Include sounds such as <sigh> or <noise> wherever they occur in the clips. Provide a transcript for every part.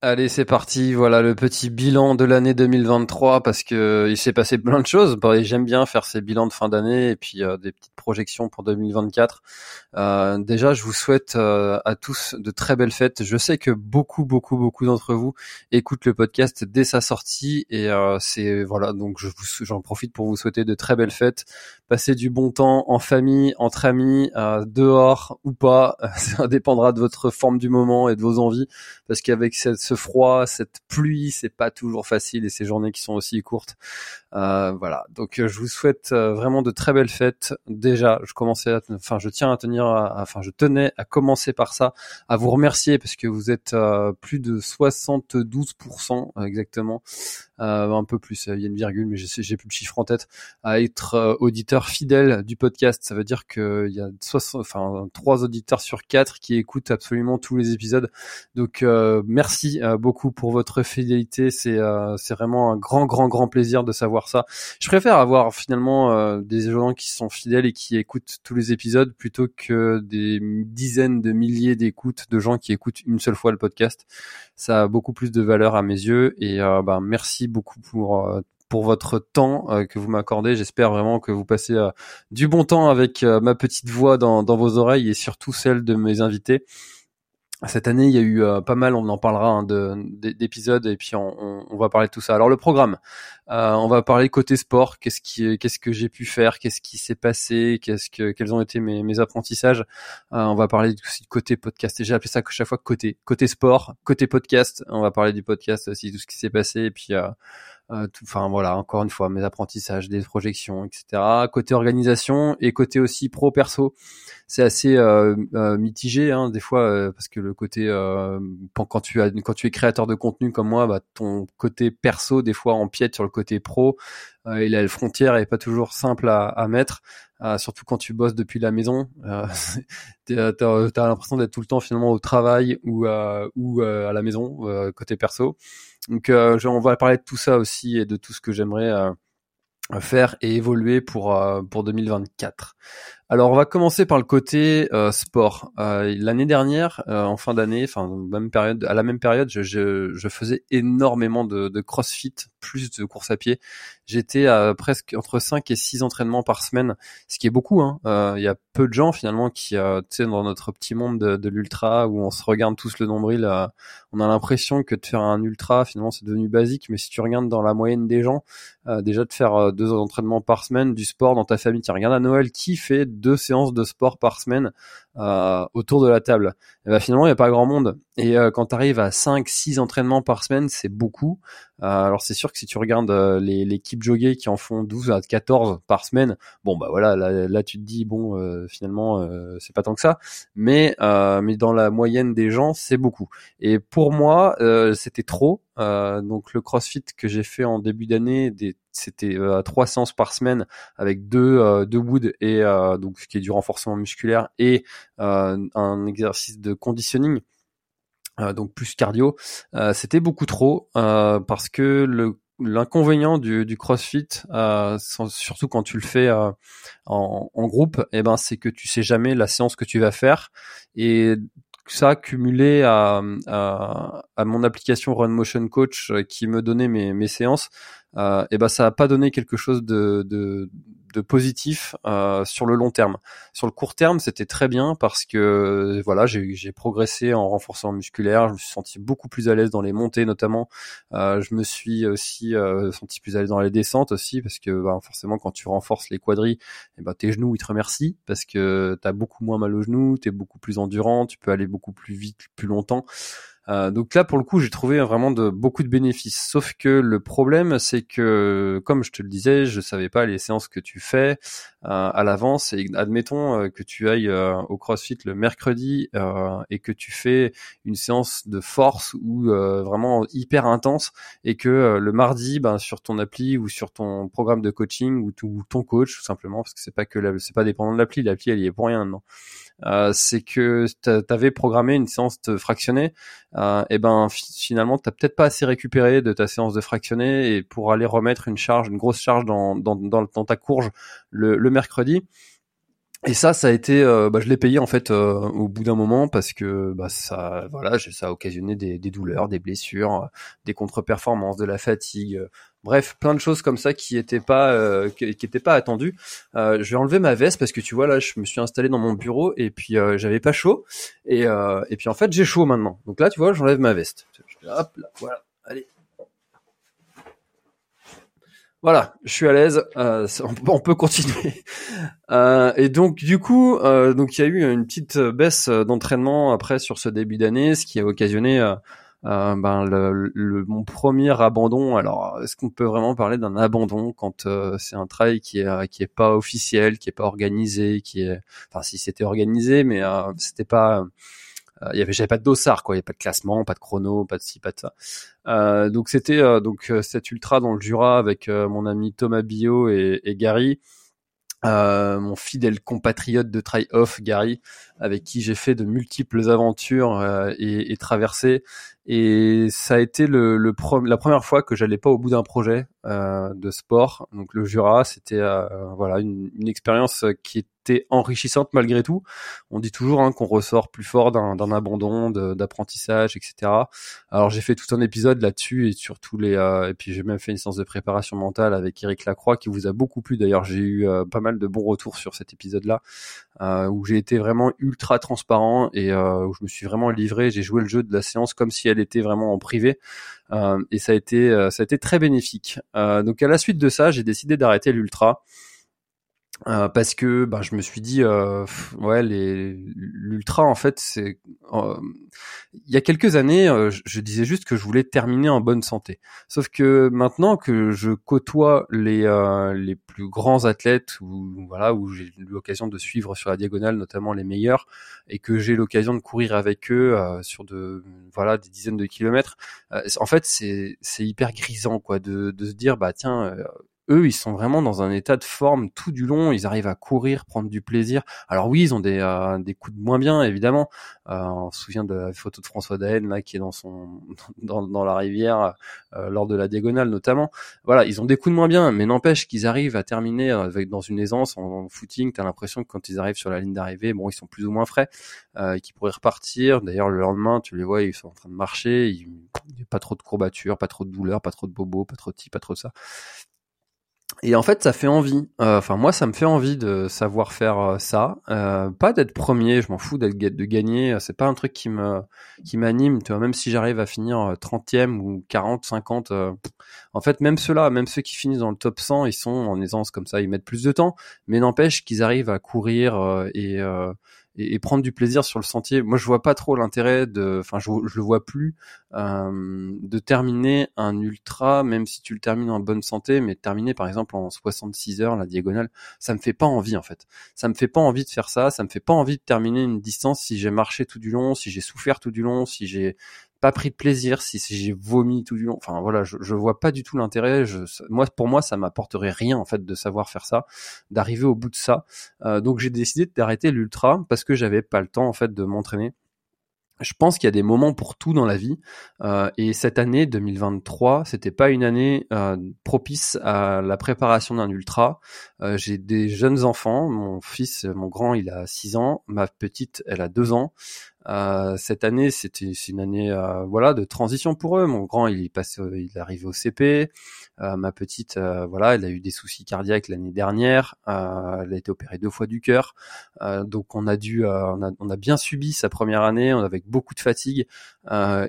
Allez, c'est parti. Voilà le petit bilan de l'année 2023 parce que il s'est passé <laughs> plein de choses. Bon, J'aime bien faire ces bilans de fin d'année et puis euh, des petites projections pour 2024. Euh, déjà, je vous souhaite euh, à tous de très belles fêtes. Je sais que beaucoup, beaucoup, beaucoup d'entre vous écoutent le podcast dès sa sortie et euh, c'est voilà. Donc, j'en profite pour vous souhaiter de très belles fêtes. Passez du bon temps en famille, entre amis, euh, dehors ou pas. <laughs> Ça dépendra de votre forme du moment et de vos envies parce qu'avec ce froid, cette pluie, c'est pas toujours facile et ces journées qui sont aussi courtes. Euh, voilà. Donc euh, je vous souhaite euh, vraiment de très belles fêtes. Déjà, je commençais, à, enfin je tiens à tenir, enfin je tenais à commencer par ça, à vous remercier parce que vous êtes plus de 72% exactement, un peu plus, il y a une virgule, mais j'ai plus le chiffre en tête, à être auditeur fidèle du podcast. Ça veut dire qu'il y a 60, enfin trois auditeurs sur quatre qui écoutent absolument tous les épisodes. Donc merci beaucoup pour votre fidélité. C'est vraiment un grand grand grand plaisir de savoir ça. Je préfère avoir finalement euh, des gens qui sont fidèles et qui écoutent tous les épisodes plutôt que des dizaines de milliers d'écoutes de gens qui écoutent une seule fois le podcast. Ça a beaucoup plus de valeur à mes yeux et euh, bah, merci beaucoup pour euh, pour votre temps que vous m'accordez. J'espère vraiment que vous passez du bon temps avec ma petite voix dans, dans vos oreilles et surtout celle de mes invités cette année, il y a eu pas mal, on en parlera hein, d'épisodes et puis on, on, va parler de tout ça. Alors le programme, euh, on va parler côté sport, qu'est-ce qui, qu'est-ce que j'ai pu faire, qu'est-ce qui s'est passé, qu'est-ce que, quels ont été mes, mes apprentissages? Euh, on va parler aussi du côté podcast. J'ai appelé ça chaque fois côté, côté sport, côté podcast. On va parler du podcast aussi, tout ce qui s'est passé et puis. Euh, euh, enfin voilà, encore une fois, mes apprentissages, des projections, etc. Côté organisation et côté aussi pro perso, c'est assez euh, euh, mitigé hein, des fois parce que le côté quand tu as quand tu es créateur de contenu comme moi, bah, ton côté perso des fois empiète sur le côté pro et la frontière est pas toujours simple à, à mettre. surtout quand tu bosses depuis la maison, euh, <laughs> t'as as, l'impression d'être tout le temps finalement au travail ou, ou à la maison côté perso. Donc euh, on va parler de tout ça aussi et de tout ce que j'aimerais euh, faire et évoluer pour euh, pour 2024. Alors on va commencer par le côté euh, sport. Euh, L'année dernière, euh, en fin d'année, enfin même période, à la même période, je, je, je faisais énormément de, de, CrossFit, plus de course à pied. J'étais à presque entre 5 et 6 entraînements par semaine, ce qui est beaucoup. Hein. Il y a peu de gens finalement qui, tu sais, dans notre petit monde de, de l'ultra où on se regarde tous le nombril, on a l'impression que de faire un ultra finalement c'est devenu basique. Mais si tu regardes dans la moyenne des gens, déjà de faire deux entraînements par semaine, du sport dans ta famille, tu regardes à Noël qui fait deux séances de sport par semaine euh, autour de la table. Et ben finalement, il n'y a pas grand monde. Et euh, quand tu arrives à 5 6 entraînements par semaine, c'est beaucoup. Euh, alors c'est sûr que si tu regardes les l'équipe joggé qui en font 12 à 14 par semaine, bon bah voilà, là, tu te dis bon finalement c'est pas tant que ça, mais mais dans la moyenne des gens, c'est beaucoup. Et pour moi, c'était trop. donc le CrossFit que j'ai fait en début d'année, c'était à trois séances par semaine avec deux deux wood et donc ce qui est du renforcement musculaire et euh, un exercice de conditioning. Euh, donc plus cardio, euh, c'était beaucoup trop parce que le l'inconvénient du, du, CrossFit, surtout quand tu le fais en, en, groupe, eh ben c'est que tu sais jamais la séance que tu vas faire et ça cumulé à, à, à, mon application Run Motion Coach qui me donnait mes, mes séances, euh, et ben ça a pas donné quelque chose de, de, de positif euh, sur le long terme. Sur le court terme, c'était très bien parce que voilà, j'ai progressé en renforcement musculaire, je me suis senti beaucoup plus à l'aise dans les montées notamment. Euh, je me suis aussi euh, senti plus à l'aise dans les descentes aussi parce que bah, forcément quand tu renforces les quadris, et eh ben tes genoux ils te remercient parce que tu as beaucoup moins mal aux genoux, tu es beaucoup plus endurant, tu peux aller beaucoup plus vite, plus longtemps. Euh, donc là, pour le coup, j'ai trouvé vraiment de beaucoup de bénéfices. Sauf que le problème, c'est que, comme je te le disais, je savais pas les séances que tu fais euh, à l'avance. Et admettons euh, que tu ailles au CrossFit le mercredi et que tu fais une séance de force ou vraiment hyper intense, et que le mardi, ben, sur ton appli ou sur ton programme de coaching ou, ton coach, tout simplement, parce que c'est pas que c'est pas dépendant de l'appli. L'appli, elle y est pour rien maintenant. Euh, c'est que tu avais programmé une séance de fractionné, euh, et ben finalement t'as peut-être pas assez récupéré de ta séance de fractionné et pour aller remettre une charge, une grosse charge dans, dans, dans, ta courge le, le mercredi. Et ça, ça a été, euh, bah, je l'ai payé en fait euh, au bout d'un moment parce que bah, ça, voilà, ça a occasionné des, des douleurs, des blessures, des contre-performances, de la fatigue, Bref, plein de choses comme ça qui étaient pas euh, pas attendues. Euh, je vais enlever ma veste parce que tu vois là, je me suis installé dans mon bureau et puis euh, j'avais pas chaud et et puis en fait j'ai chaud maintenant. Donc là, tu vois, j'enlève ma veste. Hop là, voilà. Allez. Voilà, je suis à l'aise, on, peut continuer. <laughs> et donc du coup, donc il y a eu une petite baisse d'entraînement après sur ce début d'année, ce qui a occasionné euh, ben le, le, mon premier abandon. Alors, est-ce qu'on peut vraiment parler d'un abandon quand euh, c'est un travail qui est qui est pas officiel, qui est pas organisé, qui est, enfin si c'était organisé, mais euh, c'était pas il y avait j'avais pas de dossard quoi il y avait pas de classement pas de chrono pas de ci pas de ça euh, donc c'était donc cet ultra dans le Jura avec mon ami Thomas Bio et, et Gary euh, mon fidèle compatriote de try-off Gary, avec qui j'ai fait de multiples aventures euh, et, et, traversées. Et ça a été le, le la première fois que j'allais pas au bout d'un projet euh, de sport. Donc le Jura, c'était euh, voilà une, une expérience qui enrichissante malgré tout. On dit toujours hein, qu'on ressort plus fort d'un abandon, d'apprentissage, etc. Alors j'ai fait tout un épisode là-dessus et sur tous les et puis j'ai même fait une séance de préparation mentale avec Eric Lacroix qui vous a beaucoup plu. D'ailleurs j'ai eu pas mal de bons retours sur cet épisode-là où j'ai été vraiment ultra transparent et où je me suis vraiment livré. J'ai joué le jeu de la séance comme si elle était vraiment en privé. Euh, et ça a été euh, ça a été très bénéfique. Euh, donc à la suite de ça, j'ai décidé d'arrêter l'ultra. Euh, parce que bah, je me suis dit euh, ouais l'ultra en fait c'est euh, il y a quelques années je, je, disais juste que je voulais terminer en bonne santé. Sauf que maintenant que je côtoie les les plus grands athlètes ou voilà où j'ai l'occasion de suivre sur la diagonale notamment les meilleurs et que j'ai l'occasion de courir avec eux sur de voilà des dizaines de kilomètres en fait c'est c'est hyper grisant quoi de de se dire bah tiens eux, ils sont vraiment dans un état de forme tout du long. Ils arrivent à courir, prendre du plaisir. Alors oui, ils ont des, euh, des coups de moins bien, évidemment. Euh, on se souvient de la photo de François Daen là, qui est dans son <laughs> dans, dans la rivière euh, lors de la diagonale notamment. Voilà, ils ont des coups de moins bien, mais n'empêche qu'ils arrivent à terminer avec dans une aisance en, footing. T'as l'impression que quand ils arrivent sur la ligne d'arrivée, bon, ils sont plus ou moins frais, euh, qu'ils pourraient repartir. D'ailleurs, le lendemain, tu les vois, ils sont en train de marcher. Il n'y a pas trop de courbatures, pas trop de douleurs, pas trop de bobos, pas trop de ci, pas trop de ça. Et en fait, ça fait envie. Euh, enfin, moi, ça me fait envie de savoir faire euh, ça. Euh, pas d'être premier, je m'en fous d'être de gagner. C'est pas un truc qui me qui m'anime. Tu vois, même si j'arrive à finir 30e ou 40, 50. en fait, même ceux-là, même ceux qui finissent dans le top 100, ils sont en aisance comme ça. Ils mettent plus de temps, mais n'empêche qu'ils arrivent à courir et et, prendre du plaisir sur le sentier. Moi, je vois pas trop l'intérêt de, enfin, je, je le vois plus euh, de terminer un ultra, même si tu le termines en bonne santé, mais terminer par exemple en 66 heures la diagonale, ça me fait pas envie en fait. Ça me fait pas envie de faire ça. Ça me fait pas envie de terminer une distance si j'ai marché tout du long, si j'ai souffert tout du long, si j'ai pas pris de plaisir, si, j'ai vomi tout du long. Enfin voilà, je, je vois pas du tout l'intérêt. moi, pour moi, ça m'apporterait rien en fait de savoir faire ça, d'arriver au bout de ça. Euh, donc j'ai décidé d'arrêter l'ultra parce que j'avais pas le temps en fait de m'entraîner je pense qu'il y a des moments pour tout dans la vie. Euh, et cette année 2023, c'était pas une année euh, propice à la préparation d'un ultra. Euh, j'ai des jeunes enfants. Mon fils, mon grand, il a 6 ans. Ma petite, elle a 2 ans. Cette année, c'était une année voilà de transition pour eux. Mon grand, il passe, il arrive au CP. ma petite, voilà, elle a eu des soucis cardiaques l'année dernière. elle a été opérée deux fois du cœur. donc on a dû, on a, on, a, bien subi sa première année, avec beaucoup de fatigue.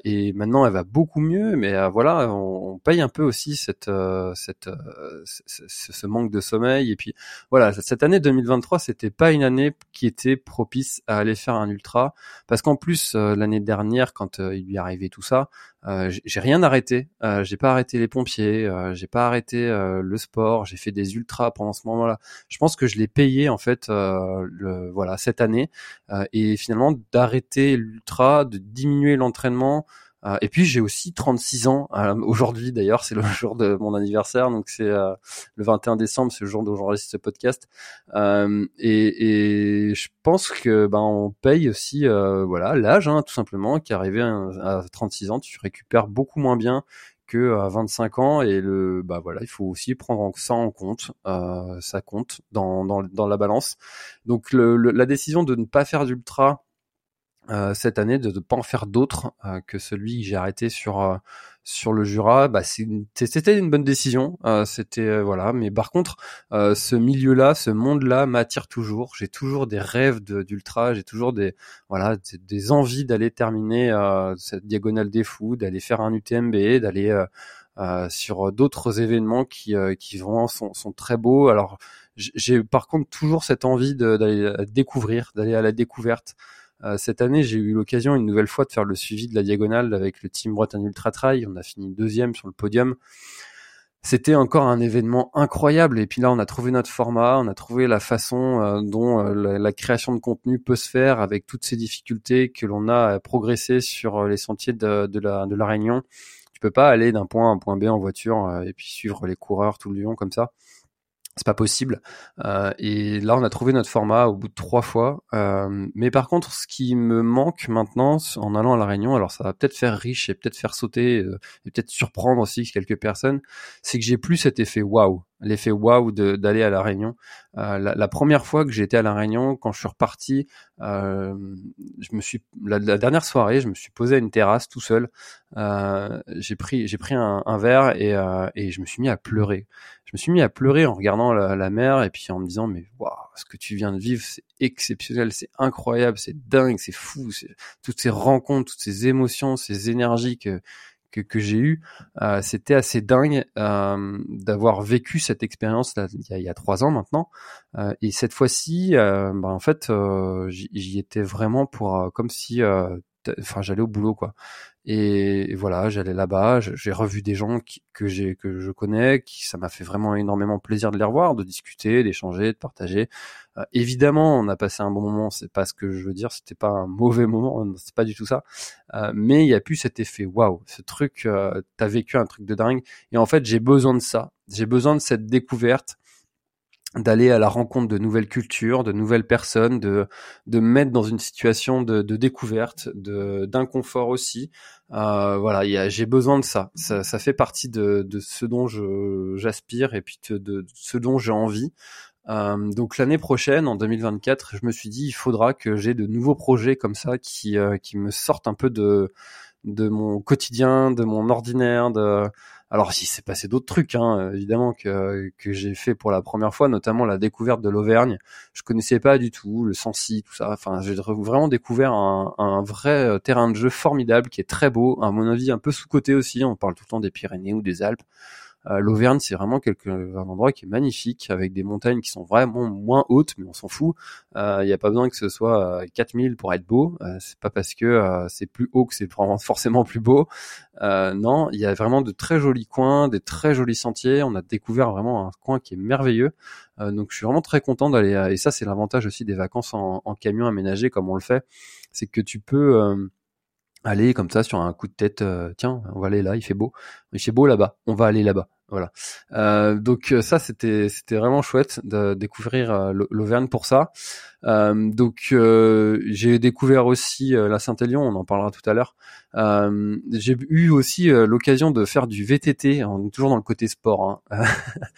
et maintenant, elle va beaucoup mieux. Mais voilà, on, on, paye un peu aussi cette, cette, ce manque de sommeil. Et puis voilà, cette année 2023, c'était pas une année qui était propice à aller faire un ultra, parce plus euh, l'année dernière, quand euh, il lui arrivait tout ça, euh, j'ai rien arrêté. j'ai pas arrêté les pompiers, j'ai pas arrêté le sport, j'ai fait des ultras pendant ce moment-là. Je pense que je l'ai payé en fait, voilà, cette année, et finalement d'arrêter l'ultra, de diminuer l'entraînement. Euh, et puis j'ai aussi 36 ans euh, aujourd'hui d'ailleurs, c'est le <laughs> jour de mon anniversaire, donc c'est euh, le 21 décembre, c'est le jour dont j'enregistre ce podcast. Et, je pense que ben on paye aussi voilà l'âge, hein, tout simplement, qui arrivé à, 36 ans, tu récupères beaucoup moins bien que à 25 ans et le bah voilà il faut aussi prendre ça en compte ça compte dans, dans, dans la balance donc la décision de ne pas faire d'ultra cette année de ne pas en faire d'autres euh, que celui que j'ai arrêté sur euh, sur le Jura. Bah c'était une bonne décision c'était voilà. Mais par contre ce milieu là ce monde là m'attire toujours. J'ai toujours des rêves d'ultra. J'ai toujours des voilà des, envies d'aller terminer cette diagonale des fous d'aller faire un UTMB d'aller sur d'autres événements qui qui vraiment sont, sont très beaux. Alors j'ai par contre toujours cette envie d'aller découvrir d'aller à la découverte. euh, cette année, j'ai eu l'occasion une nouvelle fois de faire le suivi de la diagonale avec le team Bretagne Ultra Trail. On a fini deuxième sur le podium. C'était encore un événement incroyable. Et puis là, on a trouvé notre format, on a trouvé la façon euh, dont euh, la, création de contenu peut se faire avec toutes ces difficultés que l'on a à progresser sur les sentiers de, la, de la Réunion. Tu peux pas aller d'un point à un point B en voiture et puis suivre les coureurs tout le long comme ça c'est pas possible. Euh, et là, on a trouvé notre format au bout de trois fois. Euh, mais par contre, ce qui me manque maintenant en allant à la Réunion, alors ça va peut-être faire riche et peut-être faire sauter euh, et peut-être surprendre aussi quelques personnes, c'est que j'ai plus cet effet waouh l'effet waouh d'aller à la Réunion. Euh, la, la, première fois que été à la Réunion, quand je suis reparti, euh, je me suis la, dernière soirée, je me suis posé à une terrasse tout seul. Euh, j'ai pris j'ai pris un, un verre et, euh, et je me suis mis à pleurer. Je me suis mis à pleurer en regardant la, la mer et puis en me disant mais waouh ce que tu viens de vivre c'est exceptionnel, c'est incroyable, c'est dingue, c'est fou, toutes ces rencontres, toutes ces émotions, ces énergies que que, que j'ai eu, euh, c'était assez dingue euh, d'avoir vécu cette expérience là, il, y a, il y a trois ans maintenant. Euh, et cette fois-ci, euh, bah, en fait, euh, j'y étais vraiment pour euh, comme si, enfin, j'allais au boulot quoi. Et, voilà, j'allais là-bas, j'ai revu des gens que j'ai que je connais, qui ça m'a fait vraiment énormément plaisir de les revoir, de discuter, d'échanger, de partager. Euh, évidemment, on a passé un bon moment, c'est pas ce que je veux dire, c'était pas un mauvais moment, <laughs> c'est pas du tout ça. Euh, mais il y a plus cet effet waouh, ce truc, euh, t'as vécu un truc de dingue. Et en fait, j'ai besoin de ça. J'ai besoin de cette découverte d'aller à la rencontre de nouvelles cultures, de nouvelles personnes, de de me mettre dans une situation de, de découverte, de d'inconfort aussi. Euh, voilà, j'ai besoin de ça. ça. ça. fait partie de, de ce dont je j'aspire et puis de, de, ce dont j'ai envie. Euh, donc l'année prochaine, en 2024, je me suis dit il faudra que j'ai de nouveaux projets comme ça qui euh, qui me sortent un peu de de mon quotidien, de mon ordinaire, de alors si s'est passé d'autres trucs, hein, évidemment que que j'ai fait pour la première fois, notamment la découverte de l'Auvergne. Je connaissais pas du tout le Sancy, tout ça. Enfin, j'ai vraiment découvert un, un, vrai euh, terrain de jeu formidable qui est très beau, à mon avis un peu sous côté aussi. On parle tout le temps des Pyrénées ou des Alpes. Euh, L'Auvergne, c'est vraiment quelque, un endroit qui est magnifique, avec des montagnes qui sont vraiment moins hautes, mais on s'en fout. Il euh, n'y a pas besoin que ce soit 4000 pour être beau. Euh, c'est pas parce que c'est plus haut que c'est <laughs> forcément plus beau. non, il y a vraiment de très jolis coins, des très jolis sentiers. On a découvert vraiment un coin qui est merveilleux. donc je suis vraiment très content d'aller. Et ça, c'est l'avantage aussi des vacances en, en, camion aménagé comme on le fait, c'est que tu peux aller comme ça sur un coup de tête, euh, tiens, on va aller là, il fait beau, il fait beau là-bas, on va aller là-bas. Voilà. Euh, donc euh, ça c'était c'était vraiment chouette de découvrir euh, l'Auvergne pour ça. Euh, donc j'ai découvert aussi la Saint-Élion, on en parlera tout à l'heure. j'ai eu aussi l'occasion de faire du VTT, est toujours dans le côté sport. Hein.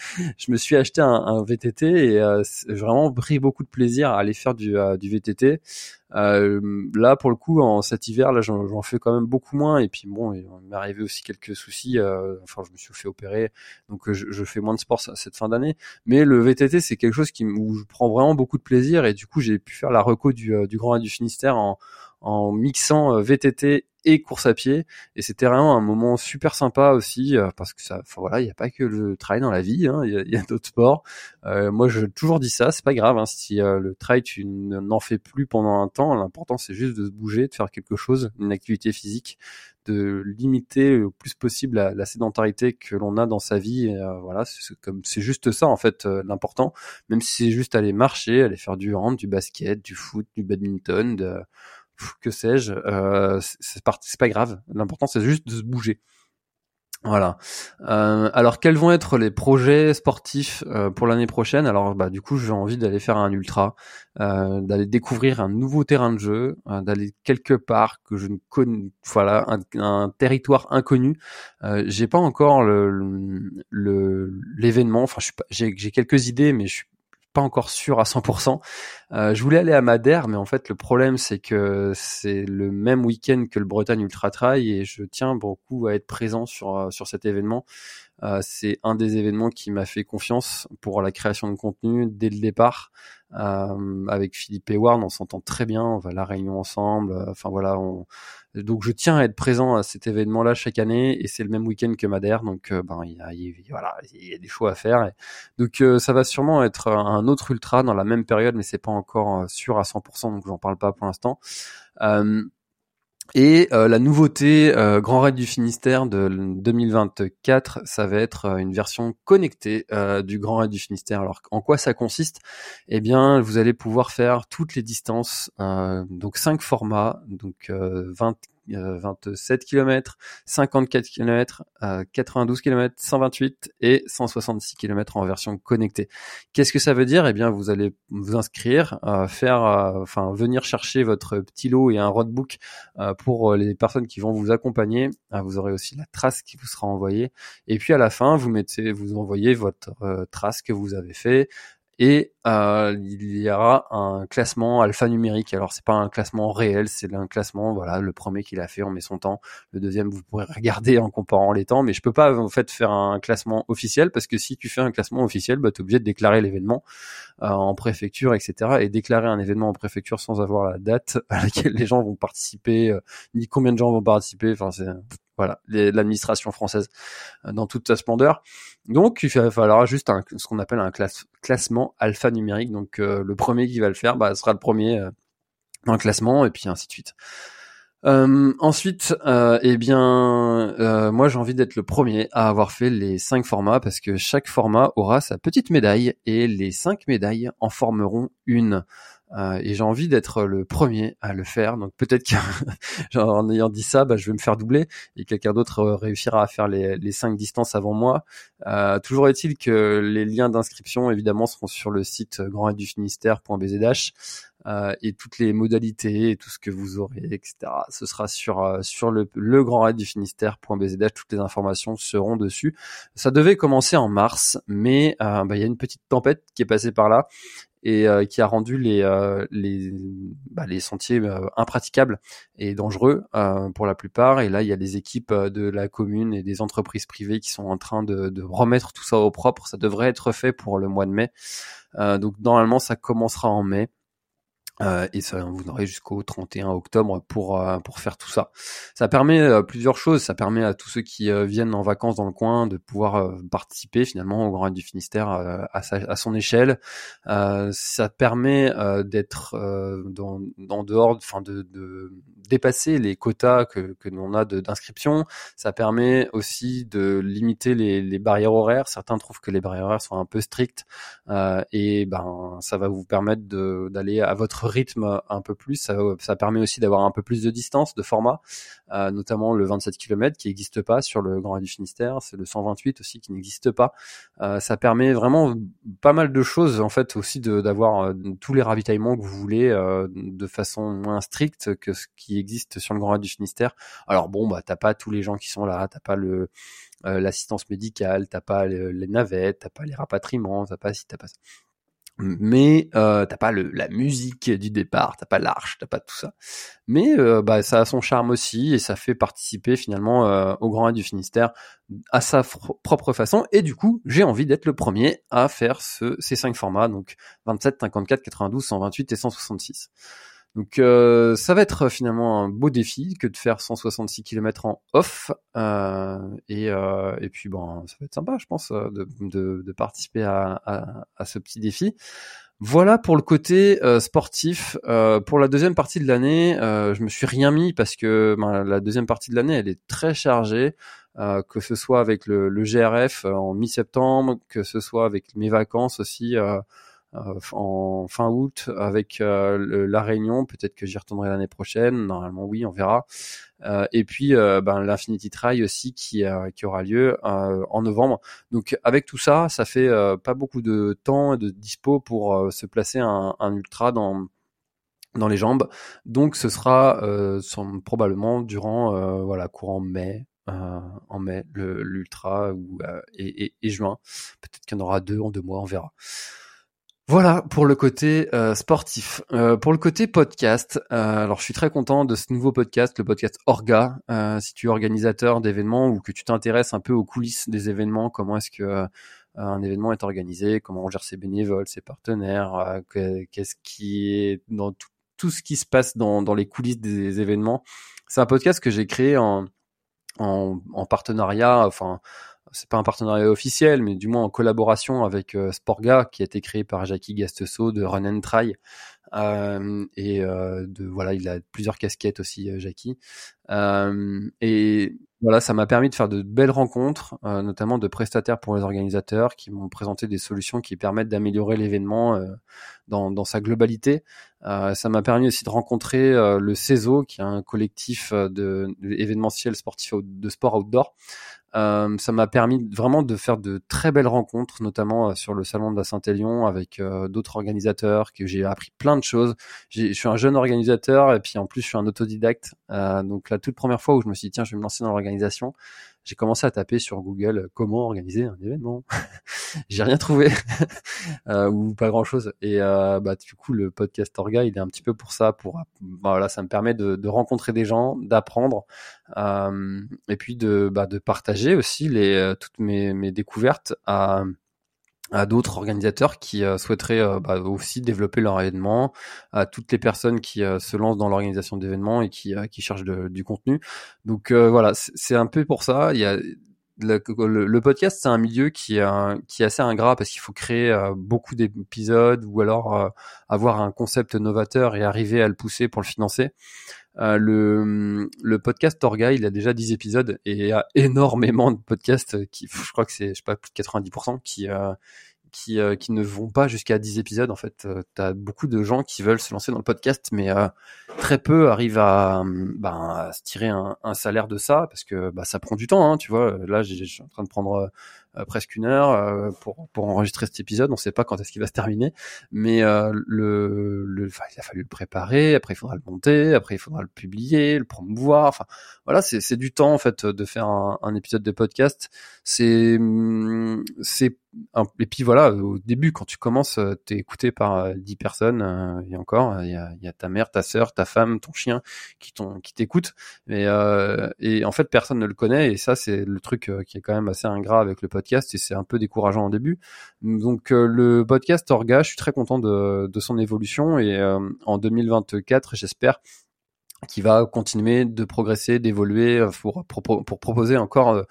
<laughs> je me suis acheté un, VTT et j'ai vraiment pris beaucoup de plaisir à aller faire du VTT. Là, pour le coup, en cet hiver, là, j'en fais quand même beaucoup moins. Et puis bon, il m'est arrivé aussi quelques soucis. enfin, je me suis fait opérer, donc je, je fais moins de sport cette fin d'année. Mais le VTT, c'est quelque chose qui où je prends vraiment beaucoup de plaisir. Et du coup, j'ai pu faire la reco du, du Grand Raid du Finistère en en mixant VTT et course à pied. Et c'était vraiment un moment super sympa aussi euh, parce que ça voilà il n'y a pas que le trail dans la vie hein, il y a, d'autres sports. Euh, moi je toujours dis ça c'est pas grave hein, si euh, le trail tu n'en fais plus pendant un temps l'important c'est juste de se bouger de faire quelque chose une activité physique de limiter le plus possible la, sédentarité que l'on a dans sa vie. Et, voilà c'est comme c'est juste ça en fait l'important. Même si c'est juste aller marcher aller faire du hand du basket du foot du badminton de que sais-je, euh, c'est pas, grave. L'important c'est juste de se bouger. Voilà. Euh, alors quels vont être les projets sportifs euh, pour l'année prochaine? Alors bah du coup j'ai envie d'aller faire un ultra, euh, d'aller découvrir un nouveau terrain de jeu, euh, d'aller quelque part que je ne connais, voilà un, territoire inconnu. Euh, j'ai pas encore l'événement. Enfin j'ai j'ai quelques idées mais je suis pas encore sûr à 100%. Euh, je voulais aller à Madère, mais en fait le problème c'est que c'est le même week-end que le Bretagne Ultra Trail et je tiens beaucoup à être présent sur euh, sur cet événement. Euh, c'est un des événements qui m'a fait confiance pour la création de contenu dès le départ. Euh, avec Philippe Ward, on s'entend très bien, on va à la réunion ensemble. Enfin voilà, on, donc je tiens à être présent à cet événement-là chaque année et c'est le même week-end que Madère, donc euh, ben il y a, voilà, il y a des choix à faire. donc euh, ça va sûrement être un autre ultra dans la même période, mais c'est pas encore euh, sûr à 100%, donc j'en parle pas pour l'instant. Et euh, la nouveauté euh, Grand Raid du Finistère de 2024, ça va être euh, une version connectée du Grand Raid du Finistère. Alors en quoi ça consiste? Eh bien, vous allez pouvoir faire toutes les distances, donc cinq formats, donc 20 27 km, 54 km, 92 km, 128 et 166 km en version connectée. Qu'est-ce que ça veut dire? Eh bien, vous allez vous inscrire, euh, faire, euh, enfin, venir chercher votre petit lot et un roadbook euh, pour les personnes qui vont vous accompagner. vous aurez aussi la trace qui vous sera envoyée. Et puis à la fin, vous mettez, vous envoyez votre trace que vous avez fait, et euh, il y aura un classement alphanumérique. Alors c'est pas un classement réel, c'est un classement voilà le premier qu'il a fait on met son temps, le deuxième vous pourrez regarder en comparant les temps, mais je peux pas en fait faire un classement officiel parce que si tu fais un classement officiel, bah es obligé de déclarer l'événement euh, en préfecture, etc. Et déclarer un événement en préfecture sans avoir la date à laquelle les gens vont participer, euh, ni combien de gens vont participer, enfin c'est voilà, l'administration française euh, dans toute sa splendeur. Donc, il va falloir juste ce qu'on appelle un classement alphanumérique. Donc, euh, le premier qui va le faire, bah, sera le premier euh, dans le classement, et puis ainsi de suite. ensuite, eh bien, moi j'ai envie d'être le premier à avoir fait les cinq formats parce que chaque format aura sa petite médaille et les cinq médailles en formeront une. Euh, et j'ai envie d'être le premier à le faire. Donc peut-être qu'en <laughs> ayant dit ça, bah, je vais me faire doubler et quelqu'un d'autre euh, réussira à faire les, cinq distances avant moi. Euh, toujours est-il que les liens d'inscription, évidemment, seront sur le site grandradufinisterre.bzh euh, et toutes les modalités et tout ce que vous aurez, etc. Ce sera sur euh, sur le, le grand raid du Finistère.bzh. Toutes les informations seront dessus. Ça devait commencer en mars, mais bah, il y a une petite tempête qui est passée par là et euh, qui a rendu les euh, les bah, les sentiers euh, impraticables et dangereux pour la plupart. Et là, il y a des équipes de la commune et des entreprises privées qui sont en train de, de remettre tout ça au propre. Ça devrait être fait pour le mois de mai. donc normalement, ça commencera en mai. Euh, et ça, vous aurez jusqu'au 31 octobre pour euh, pour faire tout ça. Ça permet euh, plusieurs choses. Ça permet à tous ceux qui viennent en vacances dans le coin de pouvoir participer finalement au Grand Raid du Finistère à, à, son échelle. ça permet d'être dans, en dehors, enfin de, de, dépasser les quotas que que l'on a d'inscription. Ça permet aussi de limiter les, les, barrières horaires. Certains trouvent que les barrières horaires sont un peu strictes et ben ça va vous permettre d'aller à votre rythme un peu plus. Ça, permet aussi d'avoir un peu plus de distance, de format, euh, notamment le 27 km qui n'existe pas sur le Grand Raid Finistère. C'est le 128 aussi qui n'existe pas. Euh, ça permet vraiment pas mal de choses en fait aussi d'avoir euh, tous les ravitaillements que vous voulez de façon moins stricte que ce qui existe sur le Grand Raid Finistère. Alors bon, bah t'as pas tous les gens qui sont là, t'as pas l'assistance médicale, t'as pas les, les navettes, t'as pas les rapatriements, t'as pas si t'as pas ça. Mais euh, t'as pas le, la musique du départ, t'as pas l'arche, t'as pas tout ça. Mais euh, bah, ça a son charme aussi et ça fait participer finalement euh, au Grand Raid du Finistère à sa propre façon. Et du coup, j'ai envie d'être le premier à faire ce, ces cinq formats, donc 27, 54, 92, 128 et 166. Donc euh, ça va être finalement un beau défi que de faire 166 km en off euh, et, euh, et puis bon ça va être sympa je pense euh, de, de, de participer à, à, à, ce petit défi. Voilà pour le côté euh, sportif. Euh, pour la deuxième partie de l'année, je me suis rien mis parce que ben, la deuxième partie de l'année elle est très chargée. que ce soit avec le, le GRF en mi-septembre, que ce soit avec mes vacances aussi euh, en fin août avec euh, la Réunion. Peut-être que j'y retournerai l'année prochaine. Normalement, oui, on verra. Euh, et puis ben, l'Infinity Trail aussi qui, qui aura lieu en novembre. Donc avec tout ça, ça fait pas beaucoup de temps et de dispo pour se placer un, un, ultra dans dans les jambes. Donc ce sera probablement durant voilà courant mai. en mai l'ultra ou et, et, et, juin peut-être qu'il y en aura deux en deux mois on verra voilà pour le côté euh, sportif. Euh, pour le côté podcast, euh, alors je suis très content de ce nouveau podcast, le podcast Orga. si tu es organisateur d'événements ou que tu t'intéresses un peu aux coulisses des événements, comment est-ce que un événement est organisé, comment on gère ses bénévoles, ses partenaires, qu'est-ce qui est dans tout, ce qui se passe dans, dans les coulisses des événements. C'est un podcast que j'ai créé en, en, en partenariat, enfin c'est pas un partenariat officiel, mais du moins en collaboration avec euh, Sporga, qui a été créé par Jackie Gastesso de Run and Try. Euh, et euh, de voilà, il a plusieurs casquettes aussi, euh, Jackie. Et voilà, ça m'a permis de faire de belles rencontres, notamment de prestataires pour les organisateurs, qui m'ont présenté des solutions qui permettent d'améliorer l'événement dans, sa globalité. ça m'a permis aussi de rencontrer le CESO, qui est un collectif de, de événementiel sportif de sport outdoor, ça m'a permis vraiment de faire de très belles rencontres, notamment sur le salon de la Saint-Élion avec d'autres organisateurs, que j'ai appris plein de choses. Je suis un jeune organisateur et puis en plus je suis un autodidacte. donc la toute première fois où je me suis dit tiens je vais me lancer dans l'organisation, j'ai commencé à taper sur Google euh, comment organiser un événement. <laughs> j'ai rien trouvé <laughs> euh, ou pas grand chose. Et euh, bah du coup le podcast Orga il est un petit peu pour ça. Pour bah, voilà ça me permet de, rencontrer des gens, d'apprendre euh, et puis de bah, de partager aussi les euh, toutes mes, mes découvertes à à d'autres organisateurs qui euh, souhaiteraient euh, bah, aussi développer leur événement, à toutes les personnes qui euh, se lancent dans l'organisation d'événements et qui, qui cherchent du contenu. Donc voilà, c'est un peu pour ça. Il y a le, podcast, c'est un milieu qui est, qui est assez ingrat parce qu'il faut créer beaucoup d'épisodes ou alors avoir un concept novateur et arriver à le pousser pour le financer. Le, le podcast Orga, il a déjà 10 épisodes et il y a énormément de podcasts qui, je crois que c'est, je sais pas, plus de 90% qui, qui, euh, qui ne vont pas jusqu'à 10 épisodes. En fait, euh, tu beaucoup de gens qui veulent se lancer dans le podcast, mais euh, très peu arrivent à, ben, à se tirer un, un, salaire de ça, parce que bah, ça prend du temps. Hein, tu vois, là, je suis en train de prendre euh, presque une heure euh, pour, pour enregistrer cet épisode. On ne sait pas quand est-ce qu'il va se terminer, mais euh, le, le il a fallu le préparer. Après, il faudra le monter. Après, il faudra le publier, le promouvoir. Enfin, voilà, c'est du temps en fait de faire un, un épisode de podcast. C'est c'est et puis voilà, au début, quand tu commences, t'es écouté par dix personnes, et encore, il y a, y a, ta mère, ta sœur, ta femme, ton chien qui t'écoutent. Et, euh, et en fait, personne ne le connaît. Et ça, c'est le truc qui est quand même assez ingrat avec le podcast podcast et c'est un peu décourageant au début. Donc euh, le podcast Orga, je suis très content de, son évolution et euh, en 2024, j'espère qui va continuer de progresser, d'évoluer euh, pour, proposer encore euh,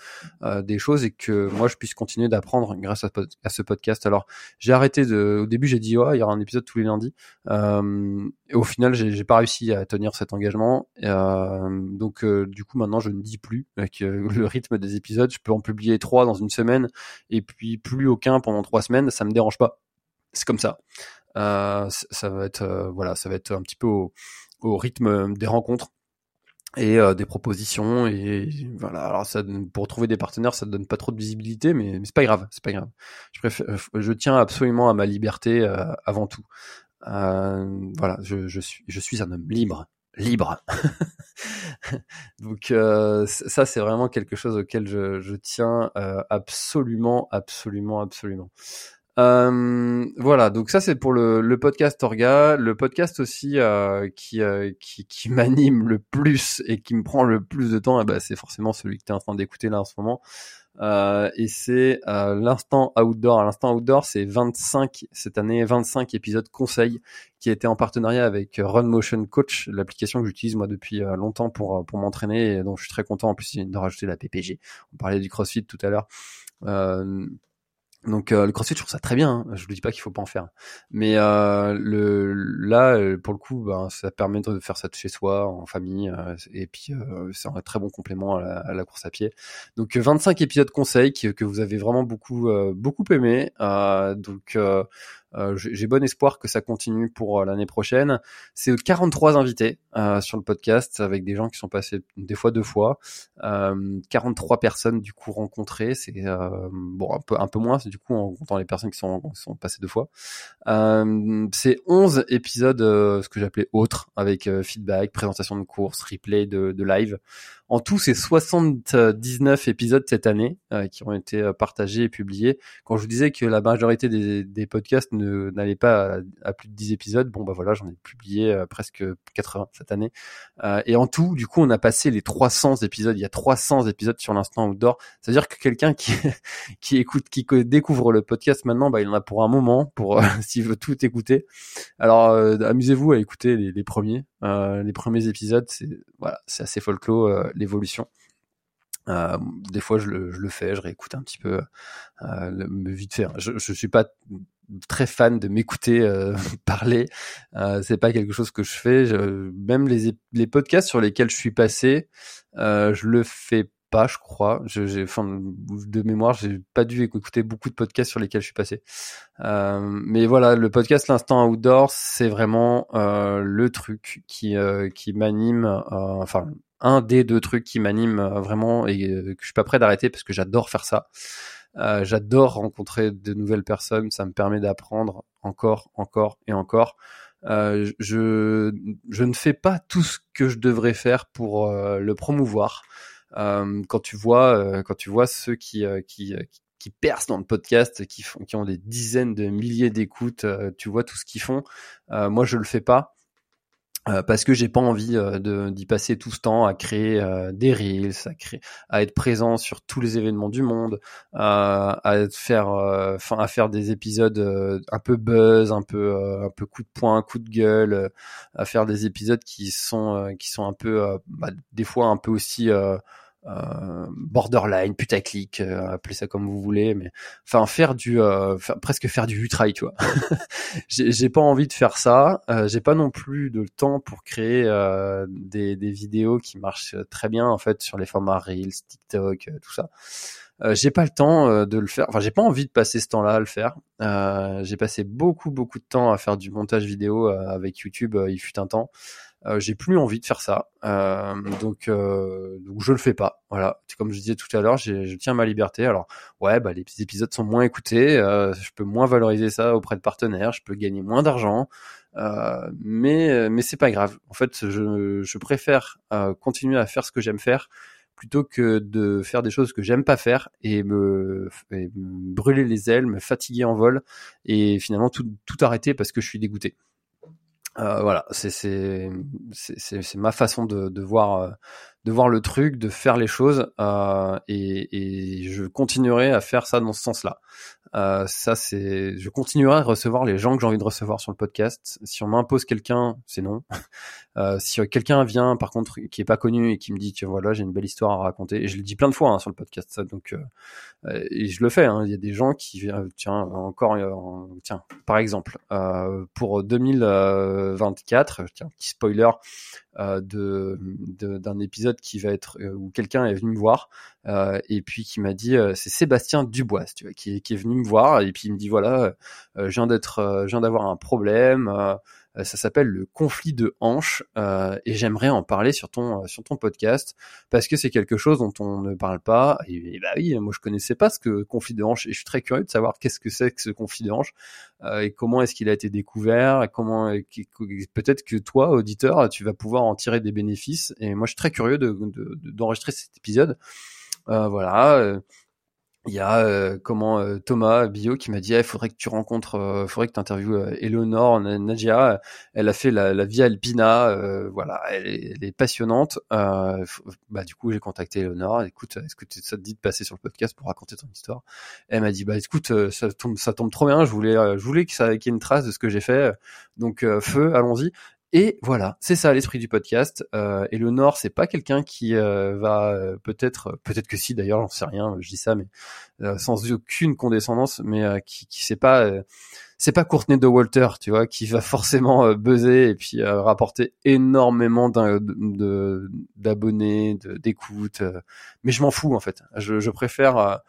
euh, des choses et que moi je puisse continuer d'apprendre grâce à, ce podcast. Alors j'ai arrêté de, au début j'ai dit ouais il y aura un épisode tous les lundis euh, au final j'ai pas réussi à tenir cet engagement. donc du coup maintenant je ne dis plus que <laughs> le rythme des épisodes, je peux en publier trois dans une semaine et puis plus aucun pendant trois semaines, ça me dérange pas. C'est comme ça. ça va être voilà, ça va être un petit peu au, au rythme des rencontres et euh, des propositions et voilà. Alors ça pour trouver des partenaires ça donne pas trop de visibilité mais, mais c'est pas grave c'est pas grave. Je préfère euh, je tiens absolument à ma liberté euh, avant tout. Voilà je, je suis je suis un homme libre libre. <laughs> Donc ça c'est vraiment quelque chose auquel je, je tiens absolument absolument absolument Euh, voilà, donc ça c'est pour le, le, podcast Orga, le podcast aussi euh, qui, euh, qui, qui <laughs> m'anime le plus et qui me prend le plus de temps, eh ben, c'est forcément celui que tu es en train d'écouter là en ce moment. Euh, et c'est euh, l'instant outdoor. L'instant outdoor, c'est 25 cette année, 25 épisodes conseils qui a été en partenariat avec Run Motion Coach, l'application que j'utilise moi depuis longtemps pour pour m'entraîner et dont je suis très content en plus de rajouter la PPG. On parlait du CrossFit tout à l'heure. Euh, donc euh, le CrossFit, je trouve ça très bien. Hein. Je ne dis pas qu'il faut pas en faire, mais euh, le là, euh, pour le coup, ben, ça permet de faire ça de chez soi, en famille, euh, et puis c'est un très bon complément à la, course à pied. Donc 25 épisodes conseils que, que vous avez vraiment beaucoup beaucoup aimé. donc euh, j'ai bon espoir que ça continue pour euh, l'année prochaine. C'est 43 invités euh, sur le podcast avec des gens qui sont passés des fois deux fois. 43 personnes du coup rencontrées. C'est bon un peu un peu moins du coup en comptant les personnes qui sont, sont passées deux fois. c'est 11 épisodes ce que j'appelais autres avec feedback, présentation de course, replay de, de live. En tout, c'est 79 épisodes cette année euh, qui ont été euh, partagés et publiés. Quand je vous disais que la majorité des, des podcasts n'allaient pas à, plus de 10 épisodes, bon bah voilà, j'en ai publié euh, presque 80 cette année. et en tout, du coup, on a passé les 300 épisodes. Il y a 300 épisodes sur l'instant outdoor. C'est-à-dire que quelqu'un qui <laughs> qui écoute, qui découvre le podcast maintenant, bah il en a pour un moment, pour <laughs> s'il veut tout écouter. Alors amusez-vous à écouter les, premiers. Euh, les premiers épisodes, c'est voilà, c'est assez folklore euh, l'évolution. Euh, des fois, je le, fais, je réécoute un petit peu, euh, vite fait. Je, je suis pas très fan de m'écouter euh, <laughs> parler. Euh, c'est pas quelque chose que je fais. Je, même les, les podcasts sur lesquels je suis passé, euh, je le fais pas, je crois. J'ai, enfin, de mémoire, j'ai pas dû écouter beaucoup de podcasts sur lesquels je suis passé. Euh, mais voilà, le podcast l'instant outdoor, c'est vraiment euh, le truc qui euh, qui m'anime. Euh, enfin, un des deux trucs qui m'anime euh, vraiment et que je suis pas prêt d'arrêter parce que j'adore faire ça. J'adore rencontrer de nouvelles personnes. Ça me permet d'apprendre encore, encore et encore. Euh, je, ne fais pas tout ce que je devrais faire pour le promouvoir. Euh, quand tu vois, euh, quand tu vois ceux qui, euh, percent dans le podcast, qui ont des dizaines de milliers d'écoutes, tu vois tout ce qu'ils font. moi, je le fais pas. Parce que j'ai pas envie de d'y passer tout ce temps à créer des reels, à créer, à être présent sur tous les événements du monde, à faire, enfin à faire des épisodes un peu buzz, un peu un peu coup de poing, coup de gueule, à faire des épisodes qui sont qui sont un peu bah, des fois un peu aussi euh, borderline, putaclic, euh, appelez ça comme vous voulez, mais enfin faire du, euh, presque faire du trail, tu vois. <laughs> j'ai pas envie de faire ça. Euh, j'ai pas non plus de temps pour créer des, des, vidéos qui marchent très bien en fait sur les formats Reels, TikTok, tout ça. j'ai pas le temps de le faire. Enfin, j'ai pas envie de passer ce temps-là à le faire. j'ai passé beaucoup beaucoup de temps à faire du montage vidéo avec YouTube. il fut un temps. Euh, j'ai plus envie de faire ça, euh, donc euh, donc je le fais pas. Voilà, comme je disais tout à l'heure, je tiens ma liberté. Alors ouais, bah les petits épisodes sont moins écoutés, je peux moins valoriser ça auprès de partenaires, je peux gagner moins d'argent, mais mais c'est pas grave. En fait, je je préfère continuer à faire ce que j'aime faire plutôt que de faire des choses que j'aime pas faire et me, et me, brûler les ailes, me fatiguer en vol et finalement tout, tout arrêter parce que je suis dégoûté. Euh, voilà, c'est ma façon de, de voir euh, de voir le truc, de faire les choses, euh, et, et, je continuerai à faire ça dans ce sens-là. Euh, ça, c'est, je continuerai à recevoir les gens que j'ai envie de recevoir sur le podcast. Si on m'impose quelqu'un, c'est non. <laughs> Euh, si quelqu'un vient, par contre, qui est pas connu et qui me dit, tu voilà, j'ai une belle histoire à raconter, et je le dis plein de fois hein, sur le podcast, ça, donc euh, et je le fais. Hein, il y a des gens qui, tiens, encore, tiens, par exemple, pour 2024, tiens, petit spoiler, euh, de d'un épisode qui va être euh, où quelqu'un est venu me voir euh, et puis qui m'a dit c'est Sébastien Dubois tu vois qui, qui est venu me voir et puis il me dit voilà je viens d'être je viens d'avoir un problème ça s'appelle le conflit de hanches euh, et j'aimerais en parler sur ton euh, sur ton podcast parce que c'est quelque chose dont on ne parle pas. Et, bah oui, moi je connaissais pas ce que conflit de hanches et je suis très curieux de savoir qu'est-ce que c'est que ce conflit de hanches et comment est-ce qu'il a été découvert et comment peut-être que toi auditeur tu vas pouvoir en tirer des bénéfices et moi je suis très curieux de d'enregistrer cet épisode. voilà il y a euh, comment euh, Thomas Bio qui m'a dit il faudrait que tu rencontres euh, faudrait que tu interviewes Eleonore Nadia. Elle a fait la, la Via Alpina voilà elle est, elle est passionnante. Bah du coup j'ai contacté Eleonore. Écoute est-ce que ça te dit de passer sur le podcast pour raconter ton histoire? Elle m'a dit bah écoute ça tombe ça tombe trop bien. Je voulais je voulais que ça qu'il y ait une trace de ce que j'ai fait. Donc feu allons-y et voilà, c'est ça l'esprit du podcast. Euh, et le Nord, c'est pas quelqu'un qui euh, va euh, peut-être, peut-être que si d'ailleurs, j'en sais rien, je dis ça, mais euh, sans aucune condescendance, mais qui, qui sait pas, c'est pas Courtney de Walter, tu vois, qui va forcément buzzer et puis rapporter énormément d'abonnés, d'écoute. mais je m'en fous en fait. Je, je préfère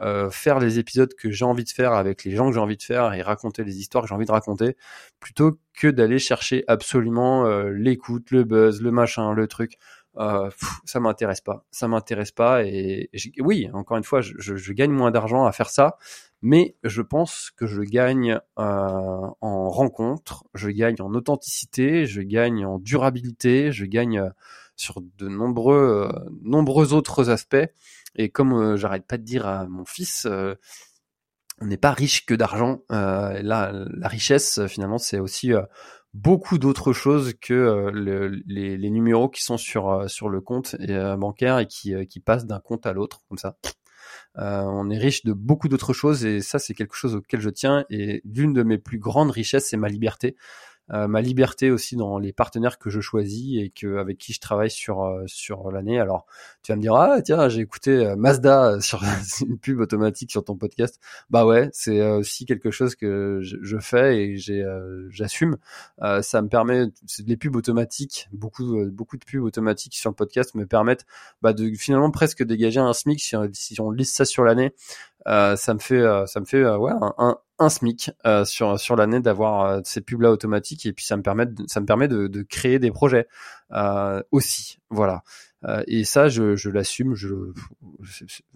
euh, faire les épisodes que j'ai envie de faire avec les gens que j'ai envie de faire et raconter les histoires que j'ai envie de raconter plutôt que d'aller chercher absolument euh, l'écoute, le buzz, le machin, le truc. Euh, ça m'intéresse pas, ça m'intéresse pas et, oui, encore une fois, je, je, gagne moins d'argent à faire ça, mais je pense que je gagne euh, en rencontre, je gagne en authenticité, je gagne en durabilité, je gagne sur de nombreux nombreux autres aspects et comme euh, j'arrête pas de dire à mon fils, euh, on n'est pas riche que d'argent. Euh, là, la richesse, finalement, c'est aussi beaucoup d'autres choses que les, les, numéros qui sont sur sur le compte bancaire et qui, qui passent d'un compte à l'autre comme ça. on est riche de beaucoup d'autres choses et ça c'est quelque chose auquel je tiens et l'une de mes plus grandes richesses c'est ma liberté. Euh, ma liberté aussi dans les partenaires que je choisis et que avec qui je travaille sur euh, sur l'année. Alors tu vas me dire ah tiens j'ai écouté euh, Mazda sur <laughs> une pub automatique sur ton podcast. Bah ouais c'est aussi quelque chose que je, fais et j'ai j'assume. ça me permet les pubs automatiques beaucoup beaucoup de pubs automatiques sur le podcast me permettent bah, de finalement presque dégager un SMIC si, si on liste ça sur l'année. Ça me fait ça me fait ouais un, un SMIC euh, sur sur l'année d'avoir euh, ces pubs là automatiques et puis ça me permet de, ça me permet de, de créer des projets euh, aussi voilà. Euh, et ça je, je l'assume je,